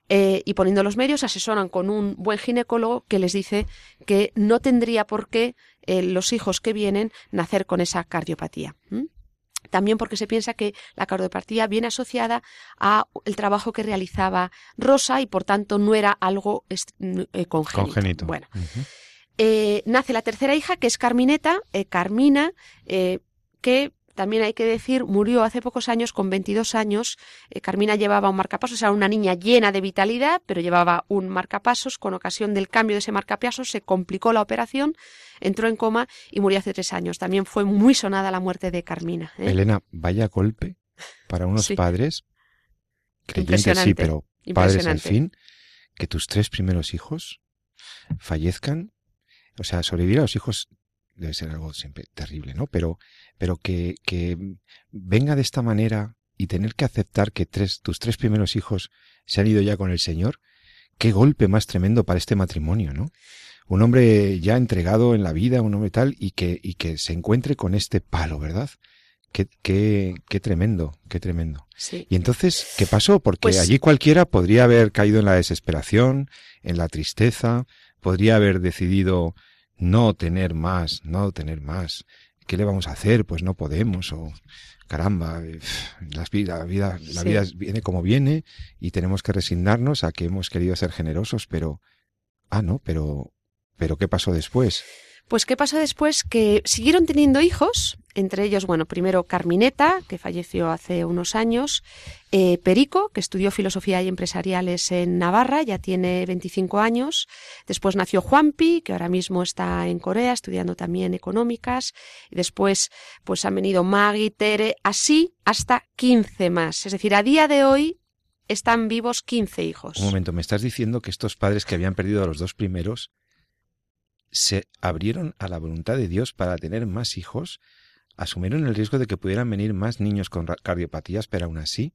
eh, y poniendo los medios asesoran con un buen ginecólogo que les dice que no tendría por qué eh, los hijos que vienen nacer con esa cardiopatía también porque se piensa que la cardiopatía viene asociada a el trabajo que realizaba Rosa y por tanto no era algo eh, congénito. Bueno, eh, nace la tercera hija que es Carmineta, eh, Carmina, que también hay que decir, murió hace pocos años con 22 años. Eh, Carmina llevaba un marcapasos, era una niña llena de vitalidad, pero llevaba un marcapasos. Con ocasión del cambio de ese marcapasos se complicó la operación, entró en coma y murió hace tres años. También fue muy sonada la muerte de Carmina. ¿eh? Elena, vaya golpe para unos padres, creyentes sí, pero padres al fin, que tus tres primeros hijos fallezcan. O sea, sobrevivir a los hijos debe ser algo siempre terrible, ¿no? Pero, pero que, que venga de esta manera y tener que aceptar que tres, tus tres primeros hijos se han ido ya con el Señor, qué golpe más tremendo para este matrimonio, ¿no? Un hombre ya entregado en la vida, un hombre tal, y que, y que se encuentre con este palo, ¿verdad? Qué, qué, qué tremendo, qué tremendo. Sí. Y entonces, ¿qué pasó? Porque Pues- allí cualquiera podría haber caído en la desesperación, en la tristeza, podría haber decidido no tener más, no tener más. ¿Qué le vamos a hacer? Pues no podemos, o caramba, eh, vida, la vida, la Sí. vida viene como viene y tenemos que resignarnos a que hemos querido ser generosos, pero, ah, no, pero, pero ¿qué pasó después? Pues qué pasó después que siguieron teniendo hijos, entre ellos, bueno, primero Carmineta, que falleció hace unos años, eh, Perico, que estudió filosofía y empresariales en Navarra, ya tiene 25 años, después nació Juanpi, que ahora mismo está en Corea estudiando también económicas, y después pues han venido Maggie, Tere, así hasta 15 más, es decir, a día de hoy están vivos 15 hijos. Un momento, me estás diciendo que estos padres que habían perdido a los dos primeros se abrieron a la voluntad de Dios para tener más hijos, asumieron el riesgo de que pudieran venir más niños con cardiopatías, pero aún así,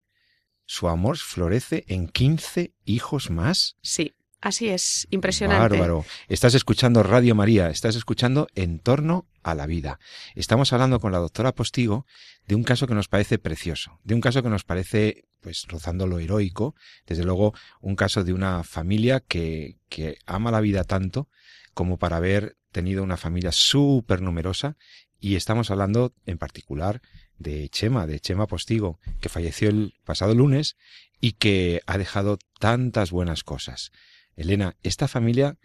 su amor florece en 15 hijos más. Sí, así es, impresionante. Bárbaro. Estás escuchando Radio María, estás escuchando En torno a la vida. Estamos hablando con la doctora Postigo de un caso que nos parece precioso, de un caso que nos parece, pues, rozando lo heroico, desde luego, un caso de una familia que, que ama la vida tanto como para haber tenido una familia súper numerosa y estamos hablando en particular de Chema, de Chema Postigo, que falleció el pasado lunes y que ha dejado tantas buenas cosas. Elena, esta familia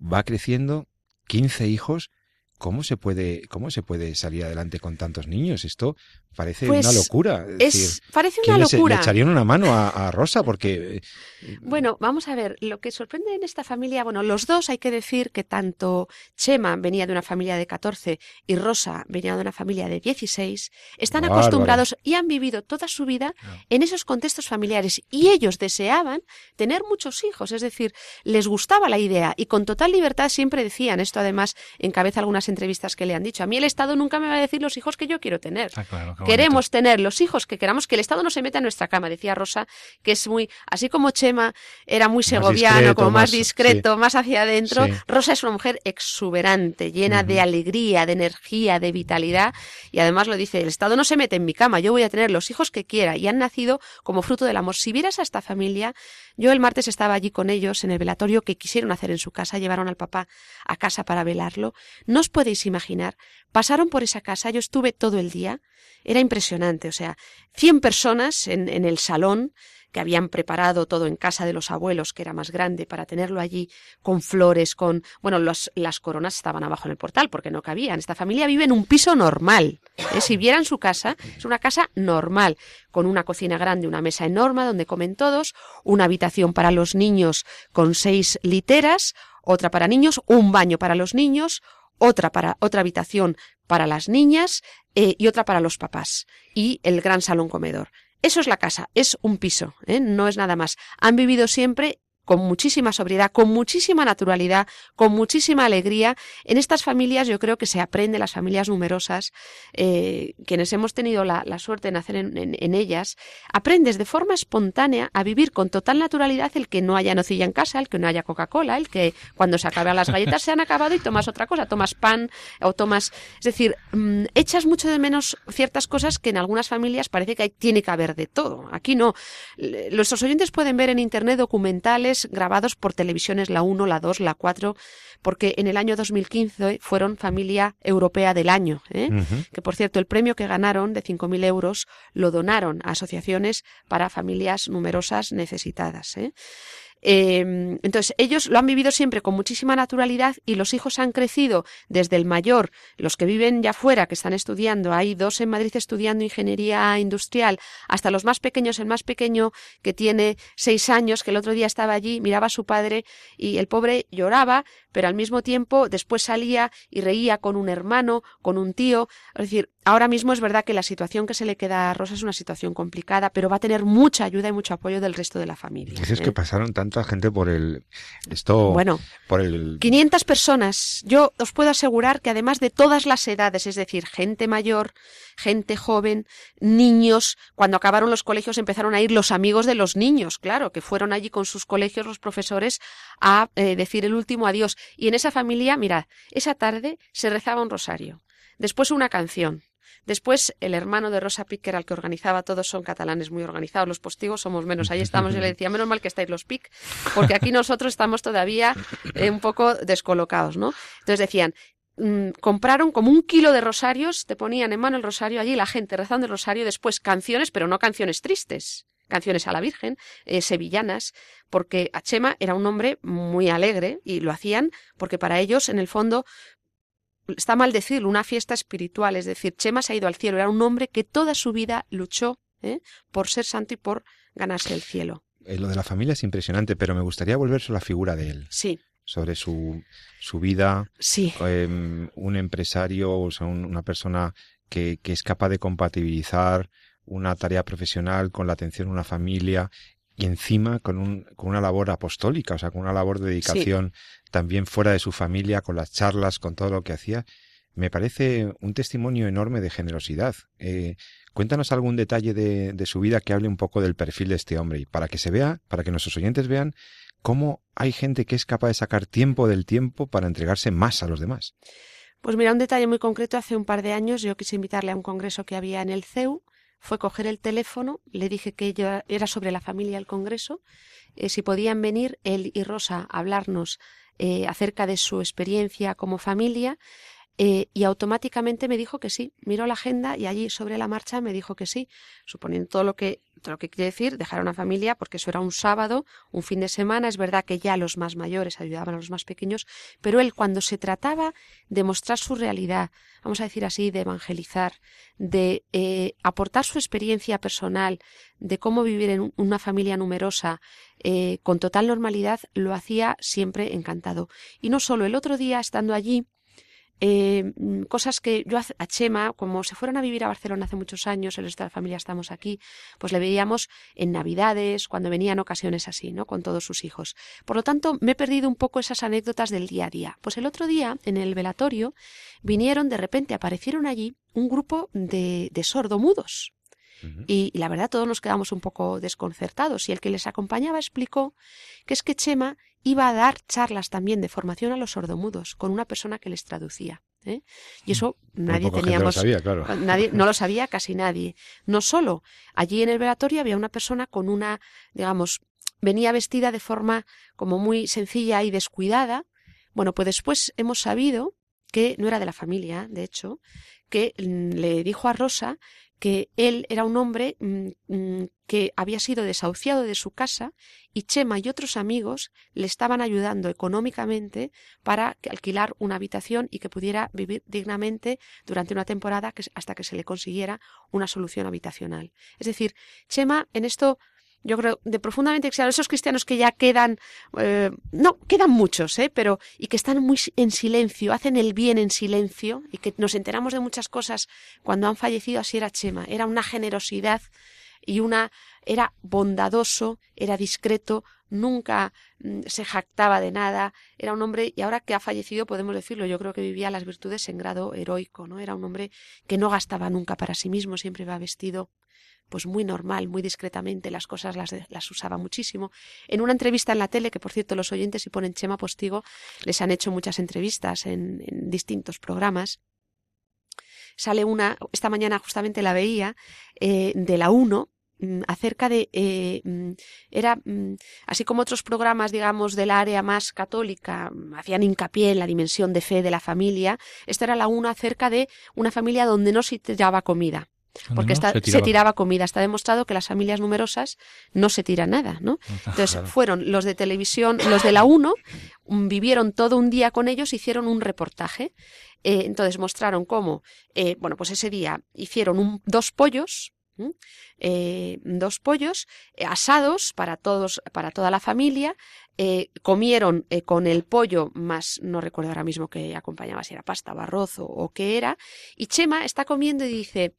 va creciendo, 15 hijos, ¿cómo se puede, cómo se puede salir adelante con tantos niños? Esto parece Pues, una locura. Es, Es, decir, parece ¿quién una locura. le echarían una mano a, a Rosa? Porque eh, Bueno, vamos a ver, lo que sorprende en esta familia, bueno, los dos hay que decir que tanto Chema venía de una familia de 14 y Rosa venía de una familia de 16, están Bárbaro. acostumbrados y han vivido toda su vida en esos contextos familiares y ellos deseaban tener muchos hijos, es decir, les gustaba la idea y con total libertad siempre decían, esto además encabeza algunas entrevistas que le han dicho, a mí el Estado nunca me va a decir los hijos que yo quiero tener. Ah, claro, Queremos tener los hijos que queramos, que el Estado no se meta en nuestra cama, decía Rosa, que es muy, así como Chema era muy segoviano, discreto, como más, más- discreto, más hacia adentro, Sí. Rosa es una mujer exuberante, llena de alegría, de energía, de vitalidad, y además lo dice, el Estado no se mete en mi cama, yo voy a tener los hijos que quiera, y han nacido como fruto del amor. Si vieras a esta familia, yo el martes estaba allí con ellos en el velatorio que quisieron hacer en su casa, llevaron al papá a casa para velarlo, no os podéis imaginar, pasaron por esa casa, yo estuve todo el día, era impresionante, o sea, 100 personas en, el salón, que habían preparado todo en casa de los abuelos, que era más grande, para tenerlo allí con flores, con... Bueno, las coronas estaban abajo en el portal porque no cabían. Esta familia vive en un piso normal. ¿eh? Si vieran su casa, es una casa normal, con una cocina grande, una mesa enorme donde comen todos, una habitación para los niños con seis literas, otra para niños, un baño para los niños, otra para otra habitación para las niñas eh, y otra para los papás y el gran salón comedor. Eso es la casa, es un piso, ¿eh? no es nada más. Han vivido siempre con muchísima sobriedad, con muchísima naturalidad, con muchísima alegría. En estas familias yo creo que se aprende, las familias numerosas, eh, quienes hemos tenido la, suerte de nacer en, en, en, ellas, aprendes de forma espontánea a vivir con total naturalidad el que no haya nocilla en casa, el que no haya Coca-Cola, el que cuando se acaban las galletas se han acabado y tomas otra cosa, tomas pan o tomas... Es decir, mmm, echas mucho de menos ciertas cosas que en algunas familias parece que tiene que haber de todo. Aquí no. Nuestros oyentes pueden ver en Internet documentales grabados por televisiones la 1, la 2, la 4, porque en el año 2015 fueron familia europea del año, ¿eh? uh -huh. que por cierto el premio que ganaron de 5.000 euros lo donaron a asociaciones para familias numerosas necesitadas. ¿eh? Eh, entonces, ellos lo han vivido siempre con muchísima naturalidad y los hijos han crecido desde el mayor, los que viven ya fuera, que están estudiando, hay dos en Madrid estudiando ingeniería industrial, hasta los más pequeños, el más pequeño que tiene seis años, que el otro día estaba allí, miraba a su padre y el pobre lloraba, pero al mismo tiempo después salía y reía con un hermano, con un tío. Es decir, ahora mismo es verdad que la situación que se le queda a Rosa es una situación complicada, pero va a tener mucha ayuda y mucho apoyo del resto de la familia. Dices ¿eh? que pasaron tanta gente por el esto bueno, por el 500 personas. Yo os puedo asegurar que además de todas las edades, es decir, gente mayor, gente joven, niños, cuando acabaron los colegios empezaron a ir los amigos de los niños, claro, que fueron allí con sus colegios los profesores a eh, decir el último adiós. Y en esa familia, mirad, esa tarde se rezaba un rosario, después una canción, Después, el hermano de Rosa Pic, que era el que organizaba, todos son catalanes muy organizados, los postigos somos menos. Ahí estamos, yo le decía, menos mal que estáis los Pic, porque aquí nosotros estamos todavía eh, un poco descolocados, ¿no? Entonces decían, mmm, compraron como un kilo de rosarios, te ponían en mano el rosario allí, la gente rezando el rosario, después canciones, pero no canciones tristes, canciones a la Virgen, eh, sevillanas, porque Achema era un hombre muy alegre y lo hacían porque para ellos, en el fondo, está mal decirlo, una fiesta espiritual, es decir, Chema se ha ido al cielo, era un hombre que toda su vida luchó ¿eh? por ser santo y por ganarse el cielo. Eh, lo de la familia es impresionante, pero me gustaría volver sobre la figura de él. Sí. Sobre su, su vida. Sí. Eh, un empresario, o sea, un, una persona que, que es capaz de compatibilizar una tarea profesional con la atención a una familia y encima con, un, con una labor apostólica, o sea, con una labor de dedicación sí. también fuera de su familia, con las charlas, con todo lo que hacía. Me parece un testimonio enorme de generosidad. Eh, cuéntanos algún detalle de, de, su vida que hable un poco del perfil de este hombre y para que se vea, para que nuestros oyentes vean cómo hay gente que es capaz de sacar tiempo del tiempo para entregarse más a los demás. Pues mira, un detalle muy concreto. Hace un par de años yo quise invitarle a un congreso que había en el CEU fue coger el teléfono, le dije que yo era sobre la familia del Congreso, eh, si podían venir él y Rosa a hablarnos eh, acerca de su experiencia como familia, eh, y automáticamente me dijo que sí. Miró la agenda y allí sobre la marcha me dijo que sí, suponiendo todo lo que todo lo que quiere decir dejar a una familia porque eso era un sábado, un fin de semana, es verdad que ya los más mayores ayudaban a los más pequeños, pero él cuando se trataba de mostrar su realidad, vamos a decir así, de evangelizar, de eh, aportar su experiencia personal, de cómo vivir en una familia numerosa eh, con total normalidad, lo hacía siempre encantado. Y no solo, el otro día estando allí, eh, cosas que yo a Chema, como se fueron a vivir a Barcelona hace muchos años, el resto de la familia estamos aquí, pues le veíamos en Navidades, cuando venían ocasiones así, ¿no? Con todos sus hijos. Por lo tanto, me he perdido un poco esas anécdotas del día a día. Pues el otro día, en el velatorio, vinieron, de repente aparecieron allí un grupo de, de sordomudos. Uh -huh. y, y la verdad todos nos quedamos un poco desconcertados y el que les acompañaba explicó que es que Chema iba a dar charlas también de formación a los sordomudos con una persona que les traducía. ¿eh? Y eso nadie teníamos. Lo sabía, claro. nadie, (laughs) no lo sabía casi nadie. No solo, allí en el velatorio había una persona con una, digamos, venía vestida de forma como muy sencilla y descuidada. Bueno, pues después hemos sabido que no era de la familia, de hecho, que le dijo a Rosa que él era un hombre mm, mm, que había sido desahuciado de su casa y Chema y otros amigos le estaban ayudando económicamente para alquilar una habitación y que pudiera vivir dignamente durante una temporada hasta que se le consiguiera una solución habitacional. Es decir, Chema en esto yo creo, de profundamente cristianos, esos cristianos que ya quedan, eh, no, quedan muchos, ¿eh? pero, y que están muy en silencio, hacen el bien en silencio, y que nos enteramos de muchas cosas cuando han fallecido, así era Chema, era una generosidad y una, era bondadoso, era discreto, nunca mm, se jactaba de nada, era un hombre, y ahora que ha fallecido podemos decirlo, yo creo que vivía las virtudes en grado heroico, ¿no? Era un hombre que no gastaba nunca para sí mismo, siempre iba vestido pues muy normal, muy discretamente, las cosas las, usaba muchísimo. En una entrevista en la tele, que por cierto los oyentes si ponen Chema Postigo, les han hecho muchas entrevistas en, distintos programas, sale una, esta mañana justamente la veía, eh, de la 1, mm, acerca de eh, mm, era mm, así como otros programas digamos del área más católica hacían hincapié en la dimensión de fe de la familia esta era la 1 acerca de una familia donde no se tiraba comida porque se, tiraba. comida. Está demostrado que las familias numerosas no se tira nada, ¿no? Entonces fueron los de televisión, los de la 1, vivieron todo un día con ellos, hicieron un reportaje. Eh, entonces mostraron cómo, eh, bueno, pues ese día hicieron dos pollos, eh, dos pollos asados para todos, para toda la familia. comieron con el pollo más, no recuerdo ahora mismo que acompañaba si era pasta o arroz o, o qué era. Y Chema está comiendo y dice,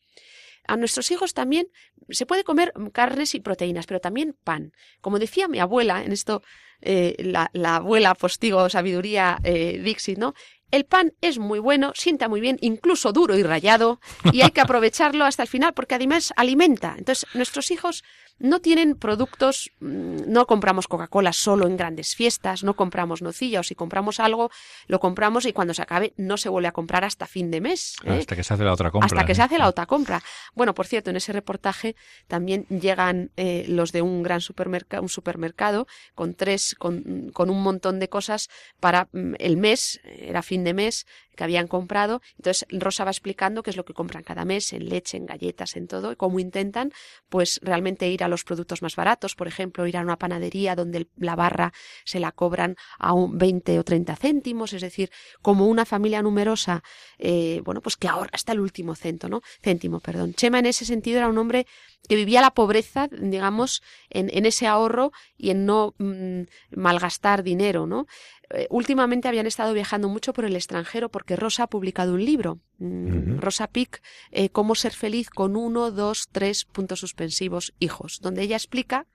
a nuestros hijos también se puede comer carnes y proteínas, pero también pan. Como decía mi abuela, en esto eh, la, abuela postigo sabiduría eh, Dixit, ¿no? El pan es muy bueno, sienta muy bien, incluso duro y rayado, y hay que (laughs) aprovecharlo hasta el final porque además alimenta. Entonces, nuestros hijos no tienen productos, mm, no compramos Coca-Cola solo en grandes fiestas, no compramos nocilla o si compramos algo, lo compramos y cuando se acabe no se vuelve a comprar hasta fin de mes. ¿eh? Hasta que se hace la otra compra. Hasta que se hace la otra compra. Bueno, por cierto, en ese reportaje también llegan eh, los de un gran supermercado, un supermercado con tres, con, con un montón de cosas para mm, el mes, era fin de mes, que habían comprado. Entonces Rosa va explicando qué es lo que compran cada mes en leche, en galletas, en todo, y cómo intentan pues realmente ir a los productos más baratos, por ejemplo, ir a una panadería donde la barra se la cobran a un 20 o 30 céntimos, es decir, como una familia numerosa, eh, bueno, pues que ahorra hasta el último cento, ¿no? Céntimo, perdón. Chema en ese sentido era un hombre que vivía la pobreza, digamos, en, en ese ahorro y en no mm, malgastar dinero, ¿no? Eh, últimamente habían estado viajando mucho por el extranjero porque Rosa ha publicado un libro, mm, Rosa Pic, eh, Cómo ser feliz con uno, dos, tres puntos suspensivos hijos, donde ella explica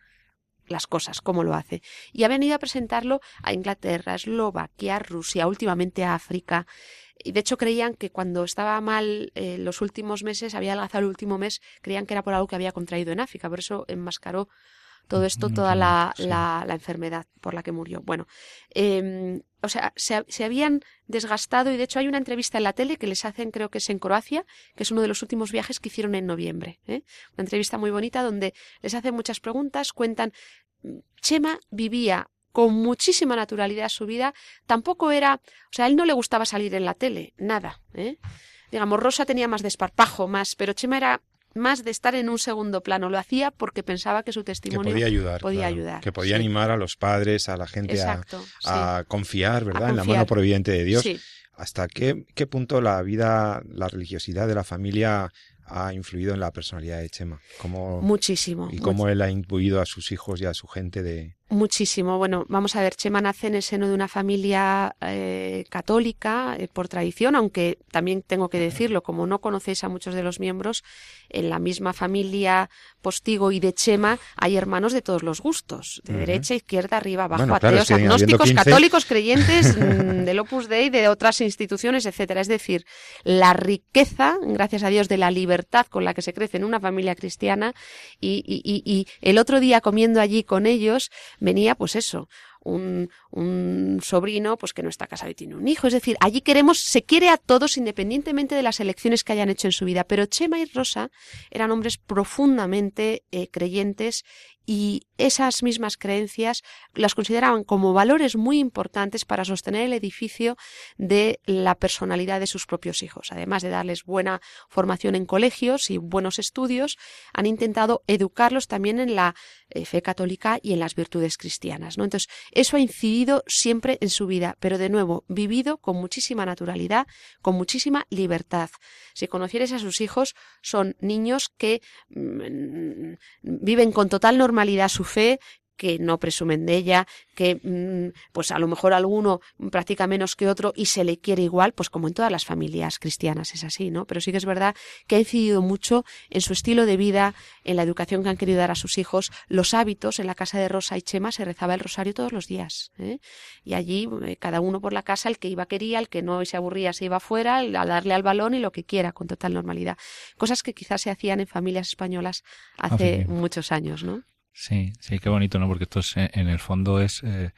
las cosas, cómo lo hace. Y ha venido a presentarlo a Inglaterra, Eslovaquia, Rusia, últimamente a África. Y de hecho creían que cuando estaba mal eh, los últimos meses, había adelgazado el último mes, creían que era por algo que había contraído en África. Por eso enmascaró todo esto, toda la, la, enfermedad por la que murió. Bueno, eh, o sea, se, se, habían desgastado y de hecho hay una entrevista en la tele que les hacen, creo que es en Croacia, que es uno de los últimos viajes que hicieron en noviembre. ¿eh? Una entrevista muy bonita donde les hacen muchas preguntas, cuentan. Chema vivía con muchísima naturalidad su vida, tampoco era, o sea, a él no le gustaba salir en la tele, nada, ¿eh? Digamos, Rosa tenía más desparpajo, más, pero Chema era más de estar en un segundo plano. Lo hacía porque pensaba que su testimonio podía ayudar. Podía ayudar que podía animar a los padres, a la gente a, confiar, ¿verdad? En la mano providente de Dios. ¿Hasta qué, qué punto la vida, la religiosidad de la familia ha influido en la personalidad de Chema? ¿Cómo, Muchísimo. Y cómo él ha influido a sus hijos y a su gente de, Muchísimo. Bueno, vamos a ver, Chema nace en el seno de una familia eh, católica eh, por tradición, aunque también tengo que decirlo, como no conocéis a muchos de los miembros, en la misma familia Postigo y de Chema hay hermanos de todos los gustos, de derecha, izquierda, arriba, abajo, ateos, agnósticos, católicos, creyentes, (laughs) mm, del Opus Dei, de otras instituciones, etcétera. Es decir, la riqueza, gracias a Dios, de la libertad con la que se crece en una familia cristiana y, y, y, y el otro día comiendo allí con ellos, venía pues eso, un, un sobrino pues que no está casado y tiene un hijo. Es decir, allí queremos, se quiere a todos independientemente de las elecciones que hayan hecho en su vida. Pero Chema y Rosa eran hombres profundamente eh, creyentes y esas mismas creencias las consideraban como valores muy importantes para sostener el edificio de la personalidad de sus propios hijos. Además de darles buena formación en colegios y buenos estudios, han intentado educarlos también en la eh, fe católica y en las virtudes cristianas. Entonces, eso ha incidido siempre en su vida, pero de nuevo, vivido con muchísima naturalidad, con muchísima libertad. Si conocieres a sus hijos, son niños que mm, viven con total normalidad su fe, que no presumen de ella, que mm, pues a lo mejor alguno practica menos que otro y se le quiere igual, pues como en todas las familias cristianas es así, ¿no? Pero sí que es verdad que ha incidido mucho en su estilo de vida, en la educación que han querido dar a sus hijos, los hábitos. En la casa de Rosa y Chema se rezaba el rosario todos los días, ¿eh? Y allí eh, cada uno por la casa, el que iba quería, el que no se aburría se iba fuera, a darle al balón y lo que quiera con total normalidad. Cosas que quizás se hacían en familias españolas hace muchos años, ¿no? Sí, sí, qué bonito, ¿no? Porque esto es, eh, en el fondo es, eh,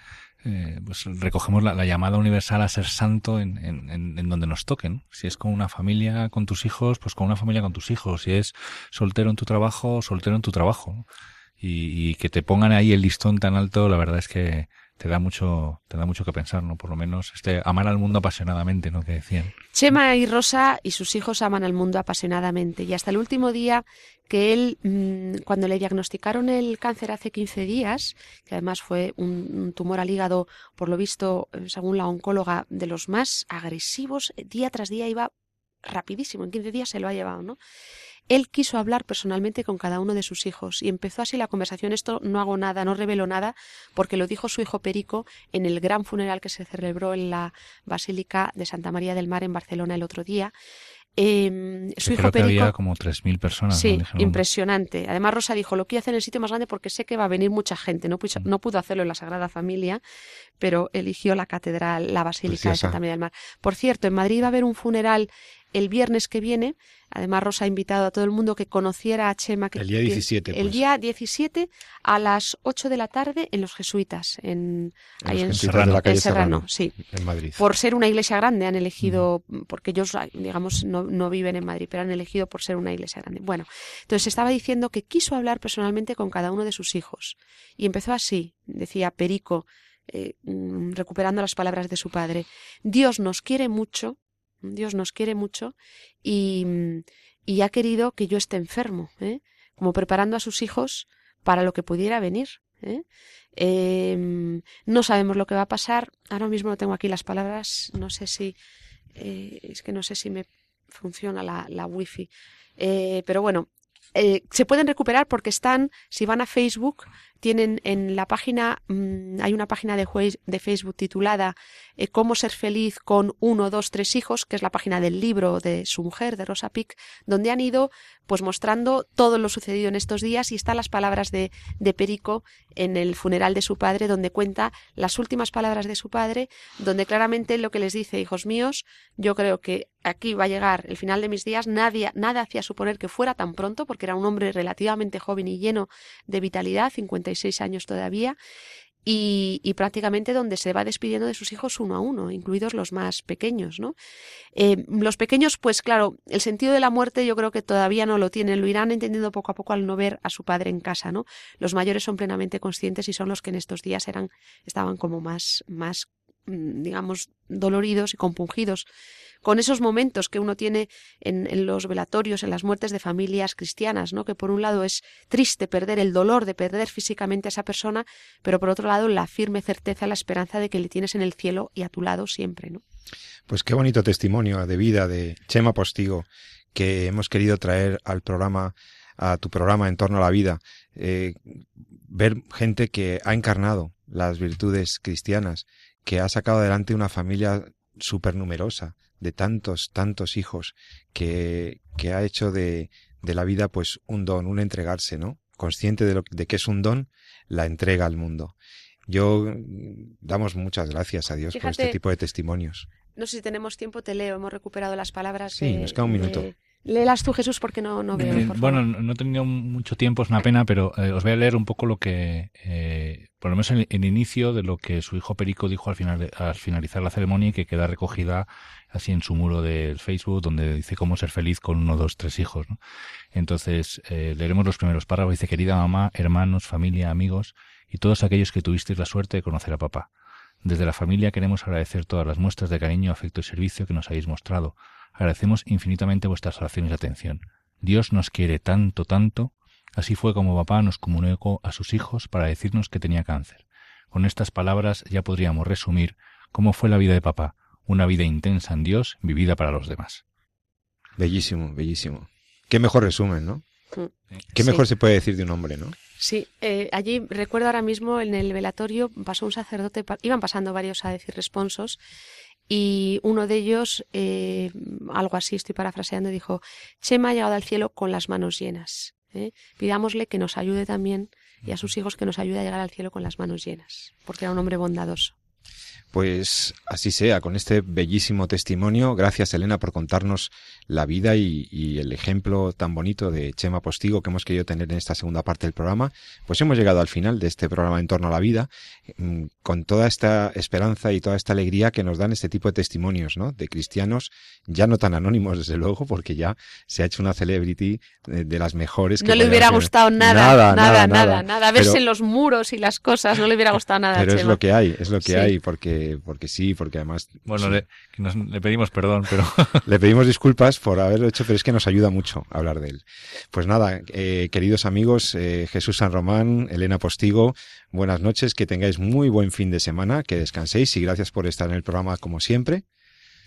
eh, pues recogemos la, llamada universal a ser santo en, en, en, donde nos toquen. Si es con una familia, con tus hijos, pues con una familia con tus hijos. Si es soltero en tu trabajo, soltero en tu trabajo. Y, y que te pongan ahí el listón tan alto, la verdad es que, te da mucho, te da mucho que pensar, ¿no? Por lo menos, este, amar al mundo apasionadamente, ¿no? Que decían. Chema y Rosa y sus hijos aman al mundo apasionadamente. Y hasta el último día que él, mm, cuando le diagnosticaron el cáncer hace 15 días, que además fue un, tumor al hígado, por lo visto, eh, según la oncóloga, de los más agresivos, día tras día iba rapidísimo, en 15 días se lo ha llevado, ¿no? Él quiso hablar personalmente con cada uno de sus hijos y empezó así la conversación. Esto no hago nada, no revelo nada, porque lo dijo su hijo Perico en el gran funeral que se celebró en la Basílica de Santa María del Mar en Barcelona el otro día. Eh, su hijo Perico, había como 3.000 personas. Sí, impresionante. Además, Rosa dijo, lo quiero hacer en el sitio más grande porque sé que va a venir mucha gente. No, pudo, mm. no pudo hacerlo en la Sagrada Familia, pero eligió la catedral, la Basílica de Santa María del Mar. Por cierto, en Madrid va a haber un funeral el viernes que viene. Además, Rosa ha invitado a todo el mundo que conociera a Chema. Que, el día 17. El pues. día 17 a las 8 de la tarde en los Jesuitas, en, ahí en, Serrano, en Serrano, sí. En Madrid. Por ser una iglesia grande han elegido, porque ellos, digamos, no, no viven en Madrid, pero han elegido por ser una iglesia grande. Bueno, entonces estaba diciendo que quiso hablar personalmente con cada uno de sus hijos. Y empezó así, decía Perico, eh, mm, recuperando las palabras de su padre. Dios nos quiere mucho Dios nos quiere mucho y, y ha querido que yo esté enfermo, ¿eh? como preparando a sus hijos para lo que pudiera venir. ¿eh? Em, no sabemos lo que va a pasar. Ahora mismo no tengo aquí las palabras. No sé si eh, es que no sé si me funciona la, la wifi. Eh, pero bueno, eh, se pueden recuperar porque están, si van a Facebook, tienen en la página, mmm, hay una página de, de Facebook titulada eh, Cómo ser feliz con uno, dos, tres hijos, que es la página del libro de su mujer, de Rosa Pic, donde han ido pues mostrando todo lo sucedido en estos días y están las palabras de, de Perico en el funeral de su padre, donde cuenta las últimas palabras de su padre, donde claramente lo que les dice, hijos míos, yo creo que aquí va a llegar el final de mis días, nadie, nada hacía suponer que fuera tan pronto, porque era un hombre relativamente joven y lleno de vitalidad, 56 años todavía, y, prácticamente donde se va despidiendo de sus hijos uno a uno, incluidos los más pequeños, ¿no? Eh, los pequeños, pues claro, el sentido de la muerte yo creo que todavía no lo tienen, lo irán entendiendo poco a poco al no ver a su padre en casa, ¿no? Los mayores son plenamente conscientes y son los que en estos días eran, estaban como más, más digamos, doloridos y compungidos con esos momentos que uno tiene en, en, los velatorios, en las muertes de familias cristianas, ¿no? Que por un lado es triste perder el dolor de perder físicamente a esa persona, pero por otro lado la firme certeza, la esperanza de que le tienes en el cielo y a tu lado siempre, ¿no? Pues qué bonito testimonio de vida de Chema Postigo que hemos querido traer al programa, a tu programa en torno a la vida. Eh, ver gente que ha encarnado las virtudes cristianas, que ha sacado adelante una familia súper numerosa, de tantos, tantos hijos, que, que ha hecho de, de, la vida pues un don, un entregarse, ¿no? Consciente de, lo, de que es un don, la entrega al mundo. Yo damos muchas gracias a Dios Fíjate, por este tipo de testimonios. No sé si tenemos tiempo, te leo, hemos recuperado las palabras sí, de, nos queda un minuto. De, Léelas tú, Jesús, porque no, no veo. Eh, por bueno, favor. no he tenido mucho tiempo, es una pena, pero eh, os voy a leer un poco lo que, eh, por lo menos el, el inicio de lo que su hijo Perico dijo al, final, al finalizar la ceremonia y que queda recogida así en su muro del Facebook, donde dice cómo ser feliz con uno, dos, tres hijos. ¿no? Entonces, eh, leeremos los primeros párrafos. Dice, querida mamá, hermanos, familia, amigos y todos aquellos que tuvisteis la suerte de conocer a papá. Desde la familia queremos agradecer todas las muestras de cariño, afecto y servicio que nos habéis mostrado. Agradecemos infinitamente vuestras oraciones y atención. Dios nos quiere tanto, tanto. Así fue como papá nos comunicó a sus hijos para decirnos que tenía cáncer. Con estas palabras ya podríamos resumir cómo fue la vida de papá, una vida intensa en Dios, vivida para los demás. Bellísimo, bellísimo. Qué mejor resumen, ¿no? Mm. Qué Sí. mejor se puede decir de un hombre, ¿no? Sí, eh, allí recuerdo ahora mismo en el velatorio pasó un sacerdote, pa- iban pasando varios a decir responsos y uno de ellos, eh, algo así estoy parafraseando, dijo, Chema ha llegado al cielo con las manos llenas. ¿eh? Pidámosle que nos ayude también y a sus hijos que nos ayude a llegar al cielo con las manos llenas, porque era un hombre bondadoso. Pues así sea, con este bellísimo testimonio. Gracias, Elena, por contarnos la vida y, y, el ejemplo tan bonito de Chema Postigo que hemos querido tener en esta segunda parte del programa. Pues hemos llegado al final de este programa en torno a la vida, mm, con toda esta esperanza y toda esta alegría que nos dan este tipo de testimonios, ¿no? De cristianos, ya no tan anónimos, desde luego, porque ya se ha hecho una celebrity de, las mejores. Que no le hubiera gustado nada, nada, nada, nada, nada. Verse Pero- los muros y las cosas, no le hubiera gustado nada. Pero es Chema. lo que hay, es lo que Sí. hay, porque, porque sí, porque además Bueno, sí. le, que nos- le pedimos perdón, pero (laughs) Le pedimos disculpas por haberlo hecho, pero es que nos ayuda mucho hablar de él. Pues nada, eh, queridos amigos, eh, Jesús San Román, Elena Postigo, buenas noches, que tengáis muy buen fin de semana, que descanséis y gracias por estar en el programa como siempre.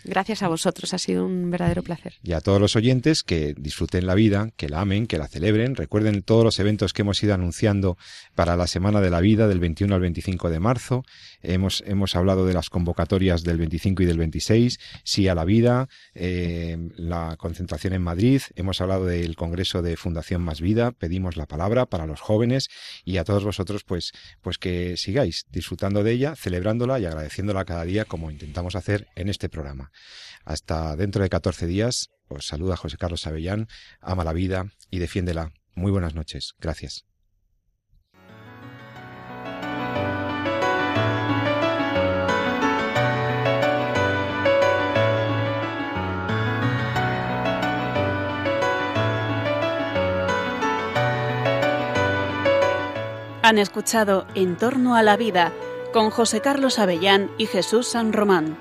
Gracias a vosotros, ha sido un verdadero placer. Y a todos los oyentes que disfruten la vida, que la amen, que la celebren. Recuerden todos los eventos que hemos ido anunciando para la Semana de la Vida del 21 al 25 de marzo. Hemos, hemos hablado de las convocatorias del 25 y del 26, Sí a la Vida, eh, la concentración en Madrid. Hemos hablado del Congreso de Fundación Más Vida. Pedimos la palabra para los jóvenes y a todos vosotros pues, pues que sigáis disfrutando de ella, celebrándola y agradeciéndola cada día como intentamos hacer en este Hasta dentro de 14 días, os saluda José Carlos Avellán, ama la vida y defiéndela. Muy buenas noches. Gracias. Han escuchado En torno a la vida con José Carlos Avellán y Jesús San Román.